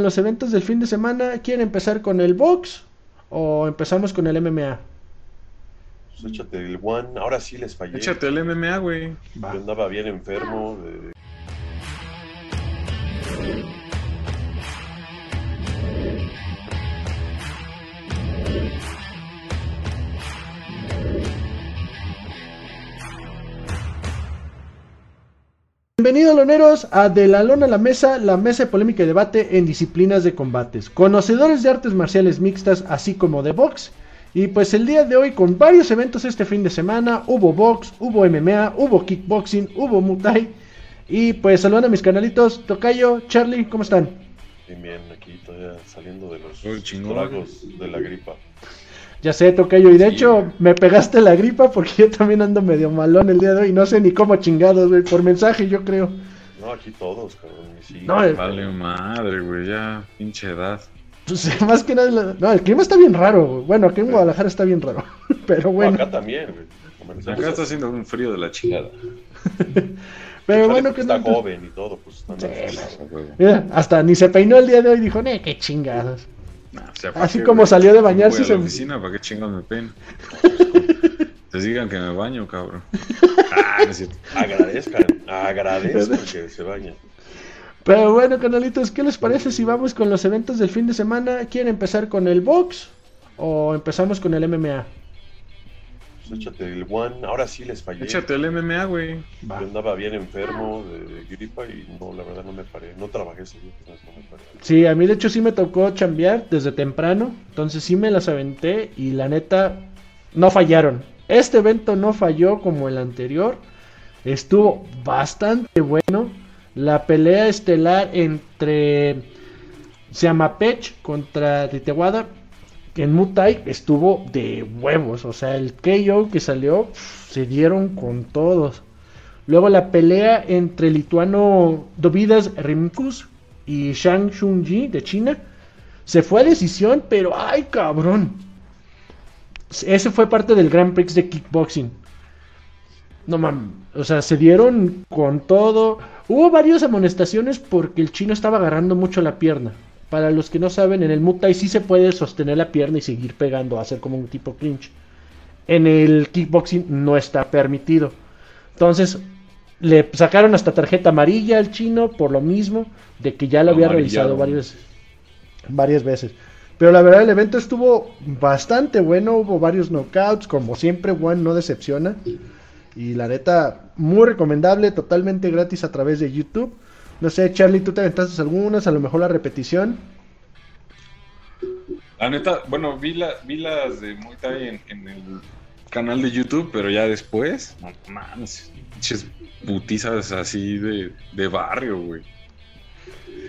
los eventos del fin de semana. ¿Quieren empezar con el box o empezamos con el MMA? Pues échate el one. Ahora sí les fallé. Échate el MMA, güey. Yo andaba bien enfermo. de- Bienvenidos loneros a De la Lona a la Mesa, la mesa de polémica y debate en disciplinas de combates. Conocedores de artes marciales mixtas, así como de box. Y pues el día de hoy con varios eventos este fin de semana, hubo box, hubo MMA, hubo kickboxing, hubo muay. Y pues saludan a mis canalitos, Tocayo, Charlie, ¿cómo están? Bien, bien, aquí todavía saliendo de los tragos de la gripa. Ya sé, Tocayo, y de Sí, hecho me pegaste la gripa porque yo también ando medio malón el día de hoy. No sé ni cómo chingados, güey, por mensaje yo creo. No, aquí todos, cabrón. y Sí, No, el- Vale madre, güey, ya, pinche edad. Pues, más que nada, no, el clima está bien raro, güey. Bueno, aquí en Guadalajara está bien raro, pero No, bueno. acá también, güey. Acá está haciendo un frío de la chingada. Pero bueno, que está no- joven y todo, pues Sí. Mira, hasta ni se peinó el día de hoy, dijo, ne, qué chingados. Nah, o sea, ¿para Así qué, como güey? salió de Voy bañarse se- oficina, ¿para qué chingados me pen? Te digan que me baño, cabrón. Ah, no es cierto. Agradezcan, agradezcan que se bañen. Pero bueno, canalitos, ¿qué les parece si vamos con los eventos del fin de semana? ¿Quieren empezar con el box o empezamos con el MMA? Pues échate el one. Ahora sí les fallé. Échate el MMA, güey. Yo andaba bien enfermo de, de gripa y no, la verdad no me paré. No trabajé ese día, pues, no me paré. Sí, a mí de hecho sí me tocó chambear desde temprano, entonces sí me las aventé y la neta no fallaron. Este evento no falló como el anterior, estuvo bastante bueno. La pelea estelar entre Siamapech contra Titewada en Muay estuvo de huevos, o sea, el KO que salió se dieron con todos. Luego la pelea entre el lituano Dovidas Rimkus y Shang Shunji de China se fue a decisión, pero ay cabrón. Ese fue parte del Grand Prix de kickboxing. No mames, o sea, se dieron con todo. Hubo varias amonestaciones porque el chino estaba agarrando mucho la pierna. Para los que no saben, en el Muay Thai sí se puede sostener la pierna y seguir pegando, hacer como un tipo clinch. En el kickboxing no está permitido. Entonces, le sacaron hasta tarjeta amarilla al chino por lo mismo, de que ya lo había revisado varias, varias veces. Pero la verdad el evento estuvo bastante bueno, hubo varios knockouts, como siempre One no decepciona. Y la neta, muy recomendable, totalmente gratis a través de YouTube. No sé, Charlie, tú te aventaste algunas, a lo mejor la repetición. La neta, bueno, vi, la, vi las de Muay Thai en, en el canal de YouTube, pero ya después, no mames, pinches putizas así de, de barrio, güey.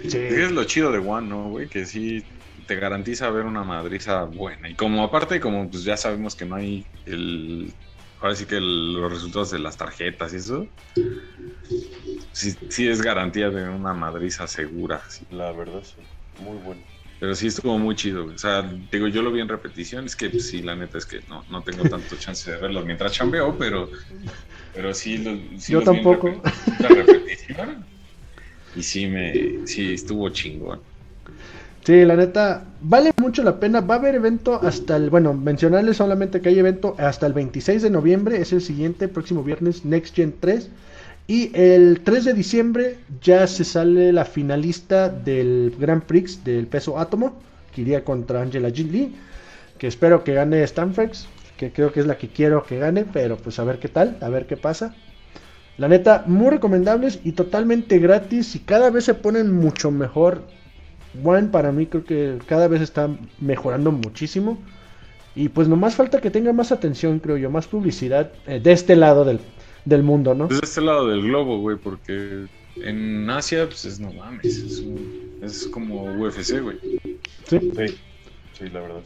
Es lo chido de One, ¿no, güey? Que sí te garantiza ver una madriza buena. Y como aparte, como pues ya sabemos que no hay el... Ahora sí que el- los resultados de las tarjetas y eso. Sí, sí es garantía de una madriza segura. sí. La verdad, sí. Muy bueno. Pero sí estuvo muy chido. O sea, digo, yo lo vi en repetición. Es que pues, sí, la neta es que no, no tengo tanto chance de verlo mientras chambeo, pero, pero sí, lo, sí Yo los vi en tampoco. repetición. Y sí, me, sí estuvo chingón. Sí, la neta, vale mucho la pena. Va a haber evento hasta el, bueno, mencionarles solamente que hay evento hasta el 26 de noviembre, es el siguiente, próximo viernes, Next Gen 3. Y el 3 de diciembre ya se sale la finalista del Grand Prix del peso átomo, que iría contra Angela Lee, que espero que gane Stanfrex, que creo que es la que quiero que gane, pero pues a ver qué tal, a ver qué pasa. La neta, muy recomendables y totalmente gratis y cada vez se ponen mucho mejor. One para mí creo que cada vez está mejorando muchísimo. Y pues nomás falta que tenga más atención, creo yo, más publicidad eh, de este lado del, del mundo, ¿no? Desde este lado del globo, güey, porque en Asia, pues es no mames. Es, un- es como UFC, güey. Sí, Sí, sí, la verdad,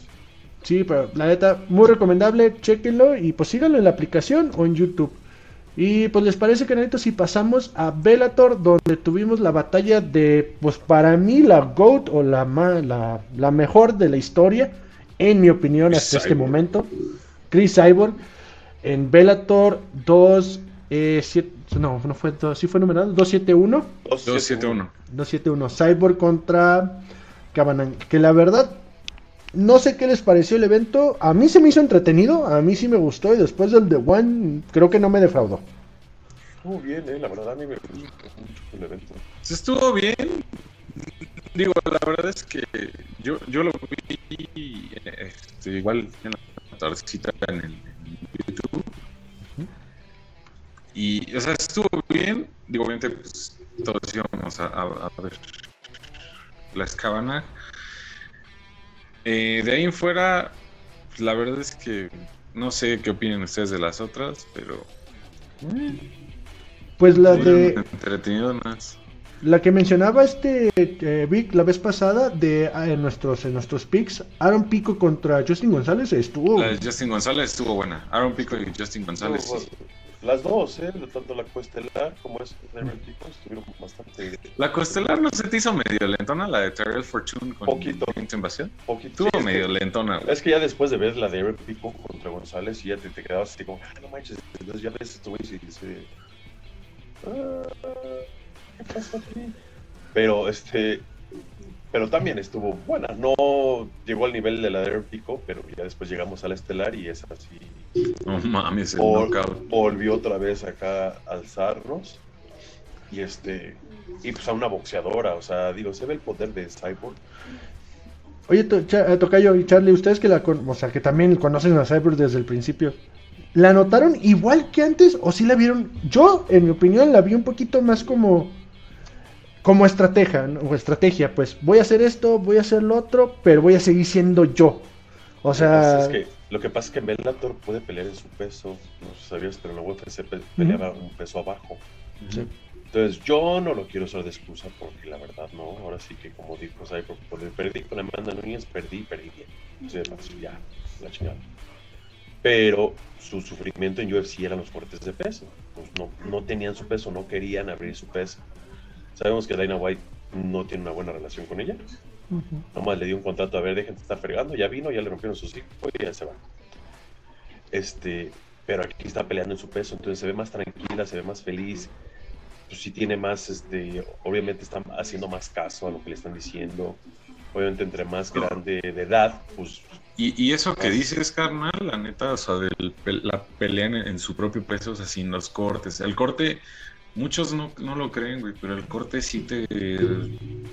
sí. pero la neta, muy recomendable, chequenlo y pues síganlo en la aplicación o en YouTube. Y pues les parece que ahorita si pasamos a Bellator, donde tuvimos la batalla de, pues para mí la GOAT o la, ma- la, la mejor de la historia, en mi opinión Chris hasta este momento. Chris Cyborg en Bellator 2, eh, siete- no, no fue, dos, sí fue numerado, 271. 271. 271. Cyborg contra Cabanan, que la verdad no sé qué les pareció el evento. A mí se me hizo entretenido, a mí sí me gustó y después del The One creo que no me defraudó. Estuvo bien, eh, la verdad a mí me gustó mucho el evento. Se estuvo bien. Digo, la verdad es que yo, yo lo vi este, igual en la tardecita en el en YouTube. Y, o sea, estuvo bien. Digo, obviamente, pues todos íbamos a, a- a ver la escabana. Eh, de ahí en fuera, pues, la verdad es que no sé qué opinan ustedes de las otras, pero Pues la de entretenido más. la que mencionaba este eh, Vic la vez pasada de ah, en nuestros en nuestros picks, Aaron Pico contra Justin González estuvo La de Justin González estuvo buena. Aaron Pico y Justin González. Las dos, ¿eh? Tanto la Cuestelar como es de Pico estuvieron bastante La costelar no se te hizo medio lentona, la de Terrell Fortune con Poquito. Invasión. poquito. Estuvo sí, medio lentona, güey. Es que ya después de ver la de Eric Pico contra González, y ya te, te quedabas así como, ah, no manches, entonces ya ves esto, güey, y dice, "Ah, ¿qué pasa aquí? Pero, este, pero también estuvo buena, no llegó al nivel de la de Pico, pero ya después llegamos a la estelar y es así, No mames, el vol- knockout. volvió otra vez acá a alzarnos, y este, y pues a una boxeadora, o sea, digo, se ve el poder de Cyborg, Oye, to- eh, Tocayo y Charlie, ustedes que la con- o sea, que también conocen a Cyber desde el principio, ¿la notaron igual que antes o sí la vieron? Yo, en mi opinión, la vi un poquito más como como estrategia, ¿no? o estrategia, pues voy a hacer esto, voy a hacer lo otro, pero voy a seguir siendo yo. O sea, Lo que pasa es que, lo que pasa es que Bellator puede pelear en su peso, no sabías, pero la UFC pe- peleaba un peso abajo. Sí. Entonces yo no lo quiero usar de excusa porque la verdad no, ahora sí que como dijo Cyborg, por el perdí con Amanda Núñez, perdí, perdí bien. De fácil, ya, la chingada. Pero su sufrimiento en UFC eran los cortes de peso. Pues no, no tenían su peso, no querían abrir su peso. Sabemos que Dana White no tiene una buena relación con ella. Ujú. Nomás le dio un contrato, a ver, dejen de estar fregando, ya vino, ya le rompieron sus hijos y ya se va. Este, pero aquí está peleando en su peso, entonces se ve más tranquila, se ve más feliz. Pues sí tiene más, este, obviamente está haciendo más caso a lo que le están diciendo. Obviamente entre más grande de edad, pues Y, y eso que dices, carnal, la neta, o sea, del la pelea en, en su propio peso, o sea, sin los cortes. El corte, muchos no, no lo creen, güey, pero el corte sí te,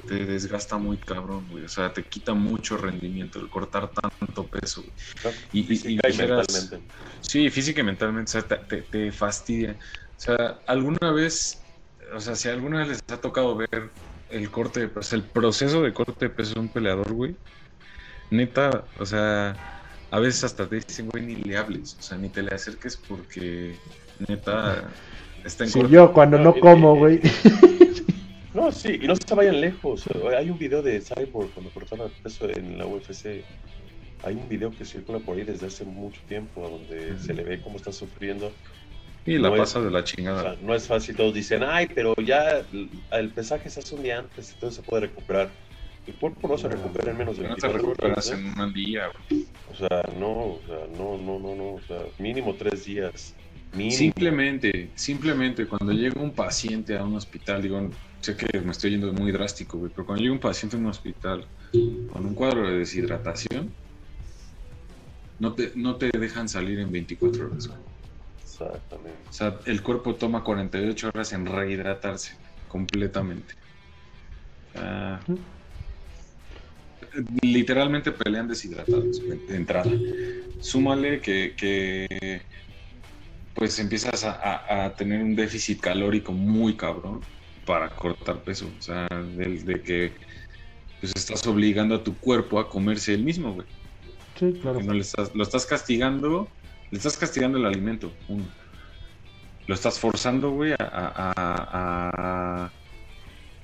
te desgasta muy cabrón, güey. O sea, te quita mucho rendimiento el cortar tanto peso, güey. ¿no? Y- y- y física y, mentalmente. Sí, física y mentalmente, o sea, te, te- te fastidia. O sea, alguna vez, o sea, si alguna vez les ha tocado ver el corte de peso, el proceso de corte de peso de un peleador, güey, neta, o sea, a veces hasta te dicen, güey, ni le hables, o sea, ni te le acerques porque, neta, está en Sí, yo cuando no No, como, güey. No, sí, y no se vayan lejos. Hay un video de Cyborg cuando cortaba peso en la UFC. Hay un video que circula por ahí desde hace mucho tiempo donde se le ve cómo está sufriendo. Y la no es- pasa de la O chingada. sea, no es fácil, todos dicen, ay, pero ya el, el pesaje se hace un día antes, entonces se puede recuperar. El cuerpo no se recupera en menos de No te 24 recuperas horas. ¿eh? en un día, güey. O sea, no, o sea, no, no, no, no, o sea, mínimo tres días. Mínimo. Simplemente, simplemente cuando llega un paciente a un hospital, digo, sé que me estoy yendo muy drástico, güey, pero cuando llega un paciente a un hospital con un cuadro de deshidratación, no te, no te dejan salir en 24 horas, güey. Exactamente. O sea, el cuerpo toma 48 horas en rehidratarse completamente. Literalmente pelean deshidratados de entrada. Súmale que, que, pues empiezas a, a- a tener un déficit calórico muy cabrón para cortar peso. O sea, del de que pues estás obligando a tu cuerpo a comerse el mismo, güey. Sí, claro. No le estás, lo estás castigando, le estás castigando el alimento, uno. Lo estás forzando, güey, a, a- a- a-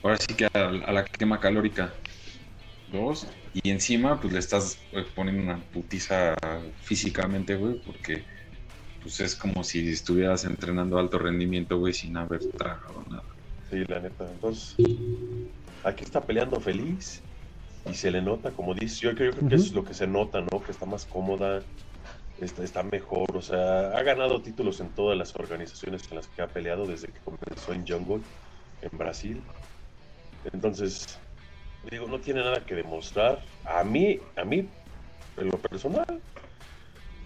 ahora sí que a, a la quema calórica. Dos. Y encima, pues le estás eh, poniendo una putiza físicamente, güey, porque pues es como si estuvieras entrenando alto rendimiento, güey, sin haber tragado nada. Sí, la neta. Entonces, aquí está peleando feliz y se le nota, como dice, yo creo, yo creo que Ujú. es lo que se nota, ¿no? Que está más cómoda, está, está mejor, o sea, ha ganado títulos en todas las organizaciones en las que ha peleado desde que comenzó en Jungle, en Brasil. Entonces, digo, no tiene nada que demostrar. A mí, a mí, en lo personal,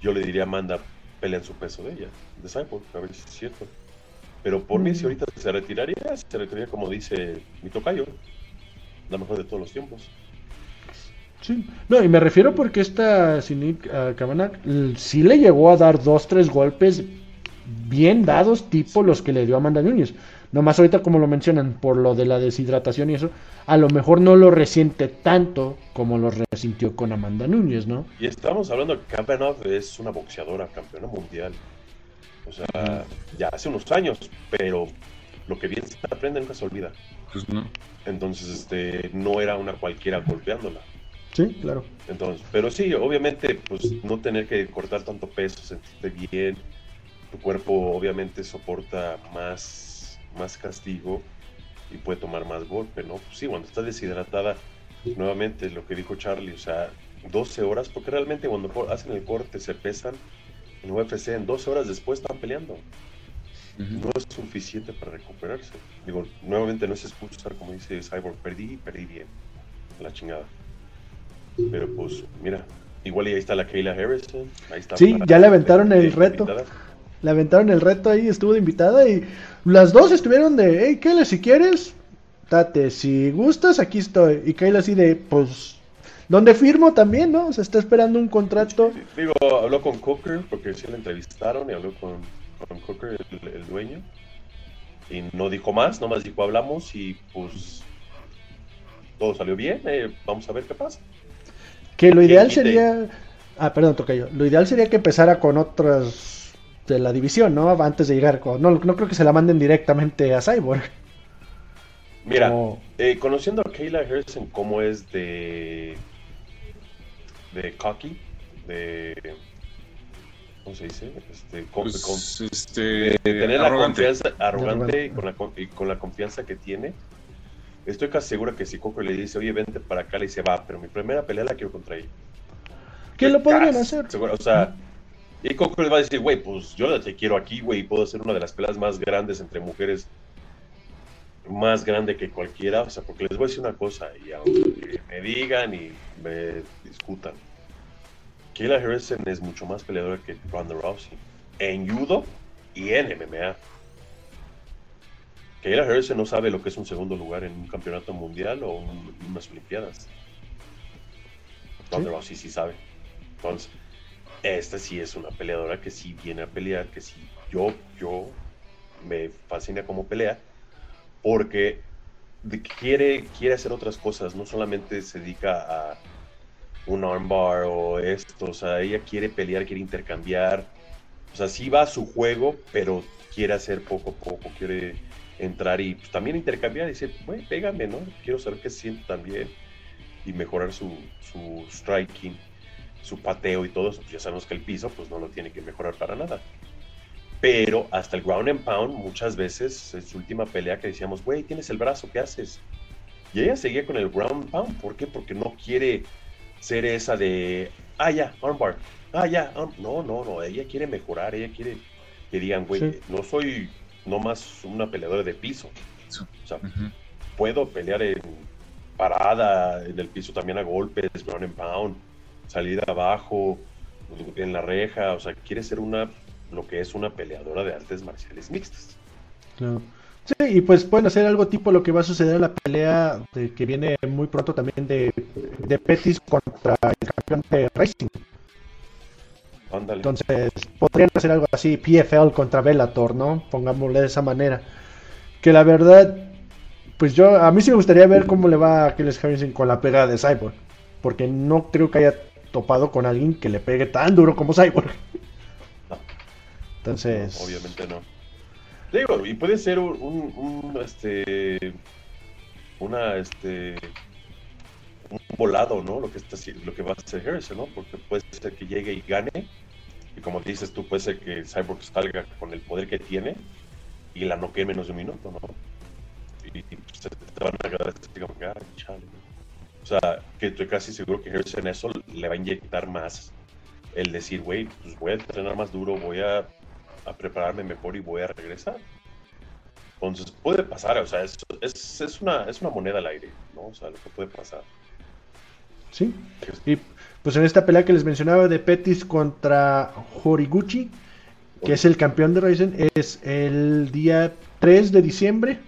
yo le diría, manda, pelea en su peso de ella, de Cyborg, a ver si es cierto. Pero por mí, si Mm. ahorita se retiraría, se retiraría como dice mi tocayo, la mejor de todos los tiempos. Sí. No, y me refiero porque esta Sinik uh, Kavanagh l- sí le llegó a dar dos, tres golpes bien dados, tipo los que le dio a Amanda Núñez. Nomás ahorita, como lo mencionan, por lo de la deshidratación y eso, a lo mejor no lo resiente tanto como lo resintió con Amanda Núñez, ¿no? Y estamos hablando que Kavanagh es una boxeadora, campeona mundial. O sea, ya hace unos años, pero lo que bien se aprende nunca se olvida. Pues no. Entonces, este, no era una cualquiera golpeándola. Sí, claro. Entonces, pero sí, obviamente, pues no tener que cortar tanto peso, sentirte bien, tu cuerpo obviamente soporta más, más castigo y puede tomar más golpe, ¿no? Pues sí, cuando estás deshidratada, nuevamente lo que dijo Charlie, o sea, 12 horas, porque realmente cuando hacen el corte se pesan en UFC, en 12 horas después están peleando. Ujú. No es suficiente para recuperarse. Digo, nuevamente no es excusa, como dice Cyborg, perdí, perdí bien. La chingada. Pero pues, mira, igual y ahí está la Kayla Harrison. Ahí está Sí, ya le aventaron el reto. invitada. Le aventaron el reto ahí, estuvo de invitada y las dos estuvieron de, hey, Kayla, si quieres, date, si gustas, aquí estoy. Y Kayla así de, pues, ¿dónde firmo también, no? Se está esperando un contrato. Digo, habló con Coker, porque sí la entrevistaron y habló con, con Coker, el, el dueño. Y no dijo más, nomás dijo hablamos y pues todo salió bien. eh, vamos a ver qué pasa. Que lo ideal sería, ah, perdón, toca yo. Lo ideal sería que empezara con otras de la división, ¿no? Antes de llegar con, no, no creo que se la manden directamente a Cyborg. Mira, Como- eh, conociendo a Kayla Harrison como es de de cocky, de ¿cómo se dice? Este, con- Pues, con- este, de tener la confianza arrogante Arrogante. y con la, con- y con la confianza que tiene. Estoy casi seguro que si Coco le dice, oye, vente para acá, le dice, va, pero mi primera pelea la quiero contra ella. ¿Qué lo podrían hacer? seguro, o sea, y Coco le va a decir, güey, pues yo te quiero aquí, güey, y puedo hacer una de las peleas más grandes entre mujeres, más grande que cualquiera, o sea, porque les voy a decir una cosa, y aunque me digan y me discutan, Kayla Harrison es mucho más peleadora que Ronda Rousey, en judo y en MMA. Kayla Harrison no sabe lo que es un segundo lugar en un campeonato mundial o un- unas olimpiadas. Ronda Sí. Rousey sí sabe. Entonces, esta sí es una peleadora que sí viene a pelear, que sí yo, yo me fascina como pelea, porque quiere, quiere hacer otras cosas, no solamente se dedica a un armbar o esto, o sea, ella quiere pelear, quiere intercambiar, o sea, sí va a su juego, pero quiere hacer poco a poco, quiere entrar y pues, también intercambiar y decir, pégame, ¿no? Quiero saber qué siente también y mejorar su, su striking, su pateo y todo eso. Pues ya sabemos que el piso, pues no lo tiene que mejorar para nada. Pero hasta el ground and pound, muchas veces, en su última pelea que decíamos, güey, tienes el brazo, ¿qué haces? Y ella seguía con el ground and pound. ¿Por qué? Porque no quiere ser esa de, ah, ya, armbar, ah, ya, arm-". no, no, no, ella quiere mejorar, ella quiere que digan, güey, Sí. no soy nomás una peleadora de piso. O sea, puedo pelear en parada, en el piso también a golpes, ground and pound, salir abajo, en la reja, o sea, quiere ser una, lo que es una peleadora de artes marciales mixtas. Claro. Sí, y pues pueden hacer algo tipo lo que va a suceder en la pelea de- que viene muy pronto también de, de Pettis contra el campeón de Racing. Ándale. Entonces, podrían hacer algo así, PFL contra Bellator, ¿no? Pongámosle de esa manera. Que la verdad, pues yo, a mí sí me gustaría ver cómo le va a Aquiles Harrison con la pegada de Cyborg. Porque no creo que haya topado con alguien que le pegue tan duro como Cyborg. No. Entonces, No, obviamente no. Digo, y puede ser un, un- un, este, una, este, un volado, ¿no? Lo que está lo que va a hacer Harrison, ¿no? Porque puede ser que llegue y gane, y como dices tú, puede ser que Cyborg salga con el poder que tiene y la noquee en menos de un minuto, ¿no? Y, y se te van a quedar así como, "Ah, chale". O sea, que estoy casi seguro que Harrison eso le va a inyectar más el decir, güey, pues voy a entrenar más duro, voy a, a prepararme mejor y voy a regresar. Entonces puede pasar, o sea, es, es, es una, es una moneda al aire, ¿no? O sea, lo que puede pasar. Sí. Y pues en esta pelea que les mencionaba de Petis contra Horiguchi, que es el campeón de Ryzen, es el día 3 de diciembre.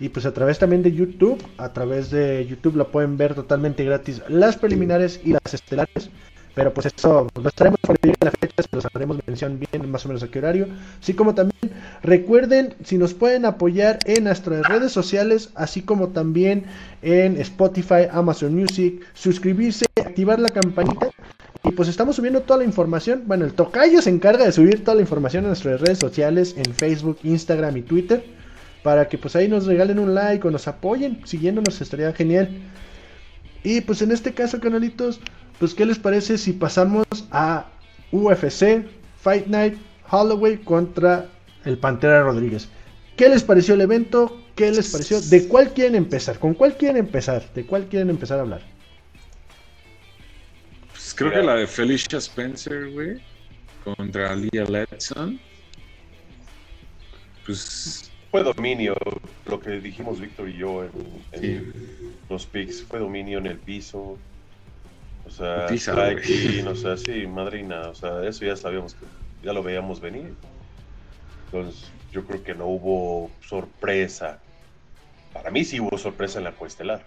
Y pues a través también de YouTube, a través de YouTube la pueden ver totalmente gratis las preliminares y las estelares. Pero pues eso lo estaremos cuando llegue la fecha, los haremos mención bien más o menos a qué horario. Así como también recuerden si nos pueden apoyar en nuestras redes sociales, así como también en Spotify, Amazon Music, suscribirse, activar la campanita. Y pues estamos subiendo toda la información. Bueno, el tocayo se encarga de subir toda la información a nuestras redes sociales, en Facebook, Instagram y Twitter. Para que pues ahí nos regalen un like o nos apoyen. Siguiéndonos estaría genial. Y pues en este caso, canalitos, pues ¿qué les parece si pasamos a UFC Fight Night Holloway contra el Pantera Rodríguez? ¿Qué les pareció el evento? ¿Qué les pareció? ¿De cuál quieren empezar? ¿Con cuál quieren empezar? ¿De cuál quieren empezar a hablar? Pues creo que la de Felicia Spencer, güey, contra Leah Letson. Pues Fue dominio, lo que dijimos Víctor y yo en, en sí, los picks, fue dominio en el piso. O sea, güey. o sea, sí, madrina, o sea, eso ya sabíamos que ya lo veíamos venir. Entonces, yo creo que no hubo sorpresa. Para mí sí hubo sorpresa en la coestelar.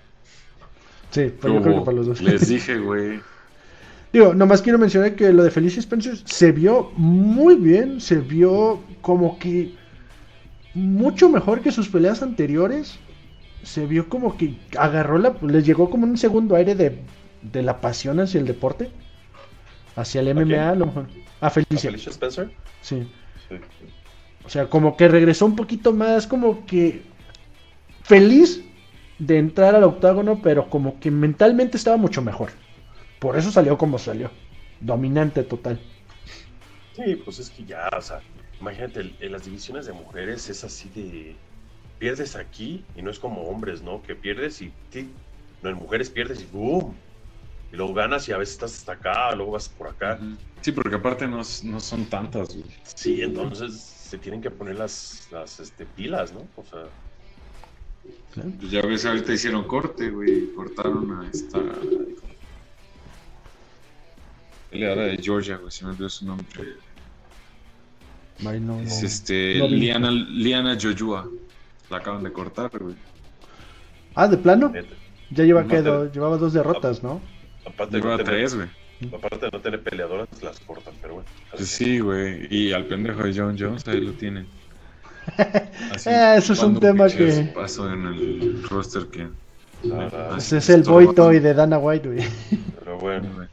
Sí, pues yo creo que para los dos. les dije, güey. Digo, nomás quiero mencionar que lo de Felicia Spencer se vio muy bien, se vio como que mucho mejor que sus peleas anteriores. Se vio como que agarró la, les llegó como un segundo aire de, de la pasión hacia el deporte, hacia el MMA, a lo mejor. A ¿A Felicia, Felicia Spencer? sí. Sí. O sea, como que regresó un poquito más, como que feliz de entrar al octágono, pero como que mentalmente estaba mucho mejor. Por eso salió como salió. Dominante total. Sí, pues es que ya, o sea, imagínate, en las divisiones de mujeres es así de. Pierdes aquí y no es como hombres, ¿no? Que pierdes y. tic. No, en mujeres pierdes y ¡boom! Y luego ganas y a veces estás hasta acá, luego vas por acá. Sí, porque aparte no, no son tantas, güey. Sí, entonces se tienen que poner las, las este, pilas, ¿no? O sea, Pues ya ves, ahorita hicieron corte, güey. Cortaron a esta. Peleadora de Georgia, güey, se me olvidó su nombre. No, Es no. este. no. Liana, Liana Joyua. La acaban de cortar, güey. Ah, de plano. Ya lleva No, que do- llevaba dos derrotas, ¿no? Aparte de, no Lleva tener, tres, güey. aparte de no tener peleadoras, las cortan, pero bueno. Pues sí, güey. Y al pendejo de John Jones, ahí lo tienen. Así, Eh, eso es un tema que- Paso en el roster que. Ah, Ese es el boy toy de Dana White, güey. pero bueno. güey.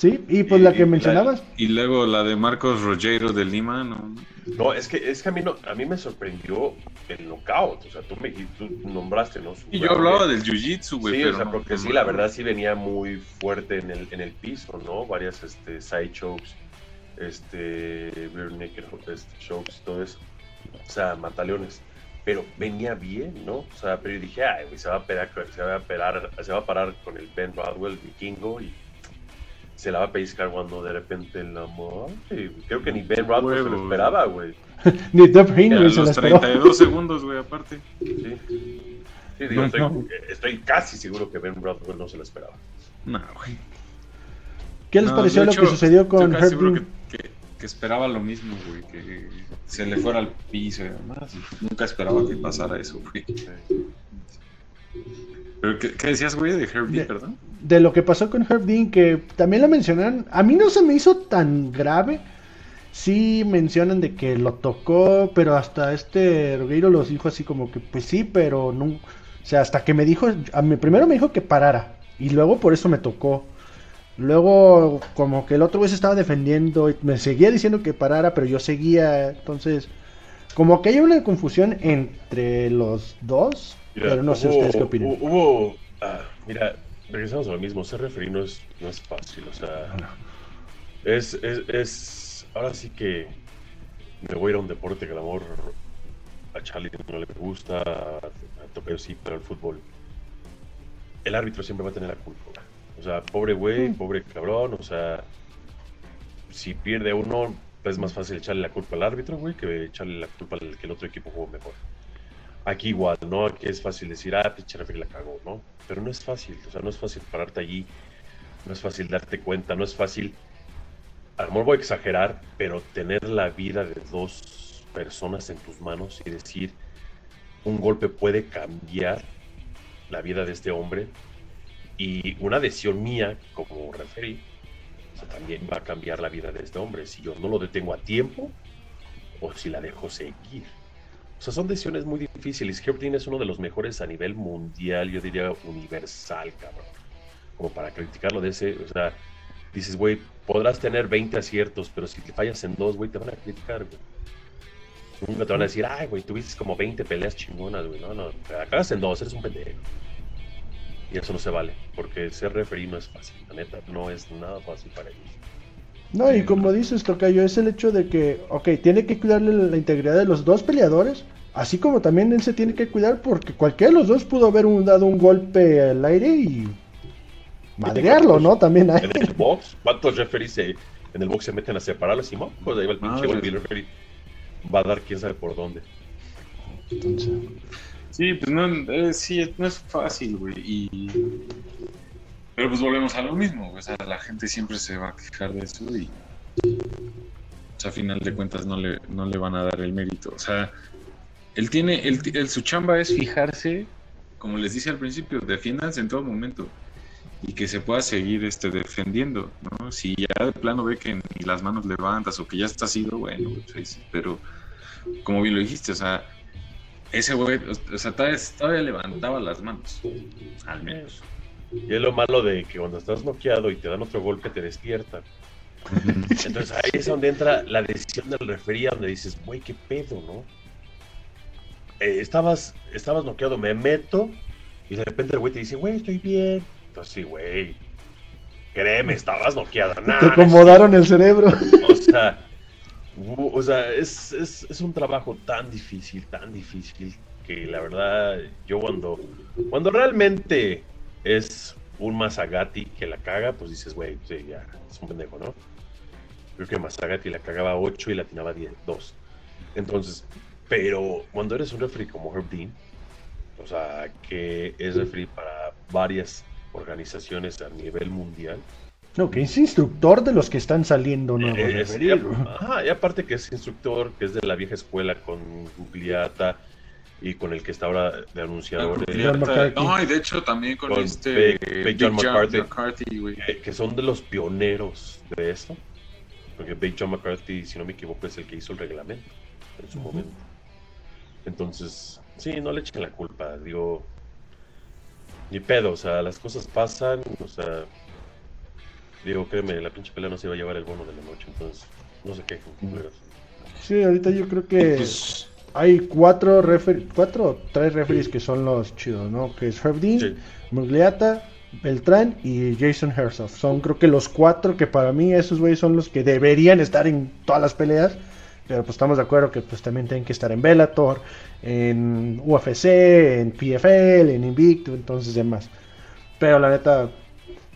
Sí, y pues Y- la que y la- mencionabas. Y luego la de Marcos Rogero de Lima, ¿no? No, es que, es que a, mí no, a mí me sorprendió el knockout. O sea, tú, me, tú nombraste, ¿no? Su Y yo hablaba del jiu-jitsu, güey. Sí, pero o sea, no- porque no sí, la verdad sí venía muy fuerte en el, en el piso, ¿no? Varias este, side chokes, este, rear naked este, chokes y todo eso. O sea, mataleones. Pero venía bien, ¿no? O sea, pero yo dije, ay, güey, se va a parar, se va a parar, se va a parar con el Ben Rodwell, vikingo, y se la va a pellizcar cuando de repente la muerte. Creo que ni Ben Rodwell se lo esperaba, güey. Ni Deb Y a Heinrich se los esperó. 32 segundos, güey, aparte. Sí. Sí, digo, estoy, estoy casi seguro que Ben Rodwell no se lo esperaba. No, güey. ¿Qué les No, pareció lo hecho, que sucedió con Herb Dean? que, que- que esperaba lo mismo, güey. Que se le fuera al piso y demás. Nunca esperaba que pasara eso, güey. Sí. Pero, ¿qué, qué decías, güey, de Herbie, De- perdón? de lo que pasó con Herb Dean, que también lo mencionan, a mí no se me hizo tan grave. Sí mencionan de que lo tocó, pero hasta este Rogueiro los dijo así como que, pues sí, pero no. O sea, hasta que me dijo, a mí, primero me dijo que parara, y luego por eso me tocó. Luego, como que el otro güey se estaba defendiendo, y me seguía diciendo que parara, pero yo seguía. Entonces, como que hay una confusión entre los dos, Mira, pero no sé hubo- ustedes qué opinan. hu- Hubo, ah, mira, regresamos a lo mismo, ser referee no es, no es fácil, o sea, es, es, es, ahora sí que me voy a ir a un deporte que el amor a Charlie no le gusta, a, a Tocayo sí, pero el fútbol, el árbitro siempre va a tener la culpa, o sea, pobre güey, Mm. pobre cabrón, o sea, si pierde uno, es más fácil echarle la culpa al árbitro, güey, que echarle la culpa al que el otro equipo jugó mejor. Aquí igual, ¿no? Aquí es fácil decir, ah, pinche referee la cagó, ¿no? Pero no es fácil, o sea, no es fácil pararte allí, no es fácil darte cuenta, no es fácil, a lo mejor voy a exagerar, pero tener la vida de dos personas en tus manos y decir, un golpe puede cambiar la vida de este hombre y una decisión mía como referee también va a cambiar la vida de este hombre si yo no lo detengo a tiempo o si la dejo seguir. O sea, son decisiones muy difíciles. Herb es uno de los mejores a nivel mundial, yo diría universal, cabrón. Como para criticarlo de ese, o sea, dices, güey, podrás tener 20 aciertos, pero si te fallas en dos, güey, te van a criticar, güey. Nunca te van a decir, ay, güey, tuviste como 20 peleas chingonas, güey. No, no, te acabas en dos, eres un pendejo. Y eso no se vale, porque ser referee no es fácil, la neta, no es nada fácil para ellos. No, y como dices, Tocayo, es el hecho de que, ok, tiene que cuidarle la integridad de los dos peleadores, así como también él se tiene que cuidar porque cualquiera de los dos pudo haber dado un golpe al aire y madrearlo, ¿no? También hay. En el box, ¿cuántos referees en el box se meten a separarlos y no? Pues ahí va el pinche ah, el referee va a dar quién sabe por dónde. Entonces... Sí, pues no, eh, sí, no es fácil, güey. Y... Pero pues volvemos a lo mismo, O sea, la gente siempre se va a quejar de eso y... O sea, a final de cuentas no le, no le van a dar el mérito. O sea, él tiene, el, su chamba es fijarse, como les dice al principio, defiéndanse en todo momento y que se pueda seguir este defendiendo, ¿no? Si ya de plano ve que ni las manos levantas o que ya está sido, bueno, pues, pero como bien lo dijiste, o sea, ese güey, o sea, todavía, levantaba las manos, al menos. Y es lo malo de que cuando estás noqueado y te dan otro golpe, te despiertan. Entonces ahí es donde entra la decisión del refería, donde dices, güey, qué pedo, ¿no? Eh, estabas, estabas noqueado, me meto, y de repente el güey te dice, güey, estoy bien. Entonces, sí, güey, créeme, estabas noqueado. te acomodaron el cerebro. O sea, o sea, es, es, un trabajo tan difícil, tan difícil, que la verdad, yo cuando, cuando realmente es un Masagati que la caga, pues dices, güey, sí, ya, es un pendejo, ¿no? Creo que Masagati la cagaba 8 y la atinaba 10, 2. Entonces, pero cuando eres un referee como Herb Dean, o sea, que es referee para varias organizaciones a nivel mundial, no, que es instructor de los que están saliendo no y, aparte que es instructor, que es de la vieja escuela con Gugliata y con el que está ahora de anunciador. no, y de hecho también con, este Big, John, McCarthy, que, son de los pioneros de esto. Porque Big John McCarthy, si no me equivoco, es el que hizo el reglamento en su momento. Entonces, sí, no le echen la culpa, digo, ni pedo, o sea, las cosas pasan, o sea, Digo, créeme, la pinche pelea no se iba a llevar el bono de la noche, entonces no sé qué. Sí, ahorita yo creo que pues, hay cuatro, refer cuatro o tres referees que son los chidos, ¿no? Que es Herb Dean, Mugliata, Beltrán y Jason Herzog. Son creo que los cuatro que para mí esos güeyes son los que deberían estar en todas las peleas. Pero pues estamos de acuerdo que pues también tienen que estar en Bellator, en UFC, en PFL, en Invicto, entonces demás. Pero la neta,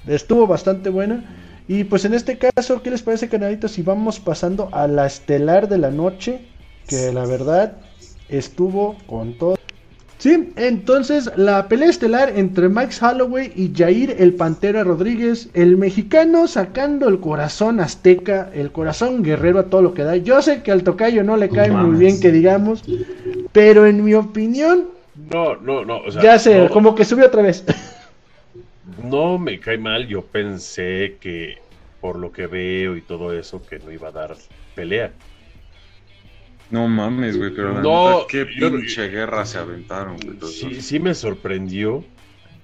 Estuvo bastante buena. Y pues en este caso, ¿qué les parece, canalitos? Si vamos pasando a la estelar de la noche, que la verdad estuvo con todo. Sí, entonces la pelea estelar entre Max Holloway y Jair el Pantera Rodríguez, el mexicano sacando el corazón azteca, el corazón guerrero a todo lo que da. Yo sé que al tocayo no le cae muy bien que digamos, pero en mi opinión... No, no, no. ya sé, como que subió otra vez. no me cae mal, yo pensé que por lo que veo y todo eso, que no iba a dar pelea. No mames, güey, pero la no, qué pinche guerra se aventaron, Sí, sí me sorprendió,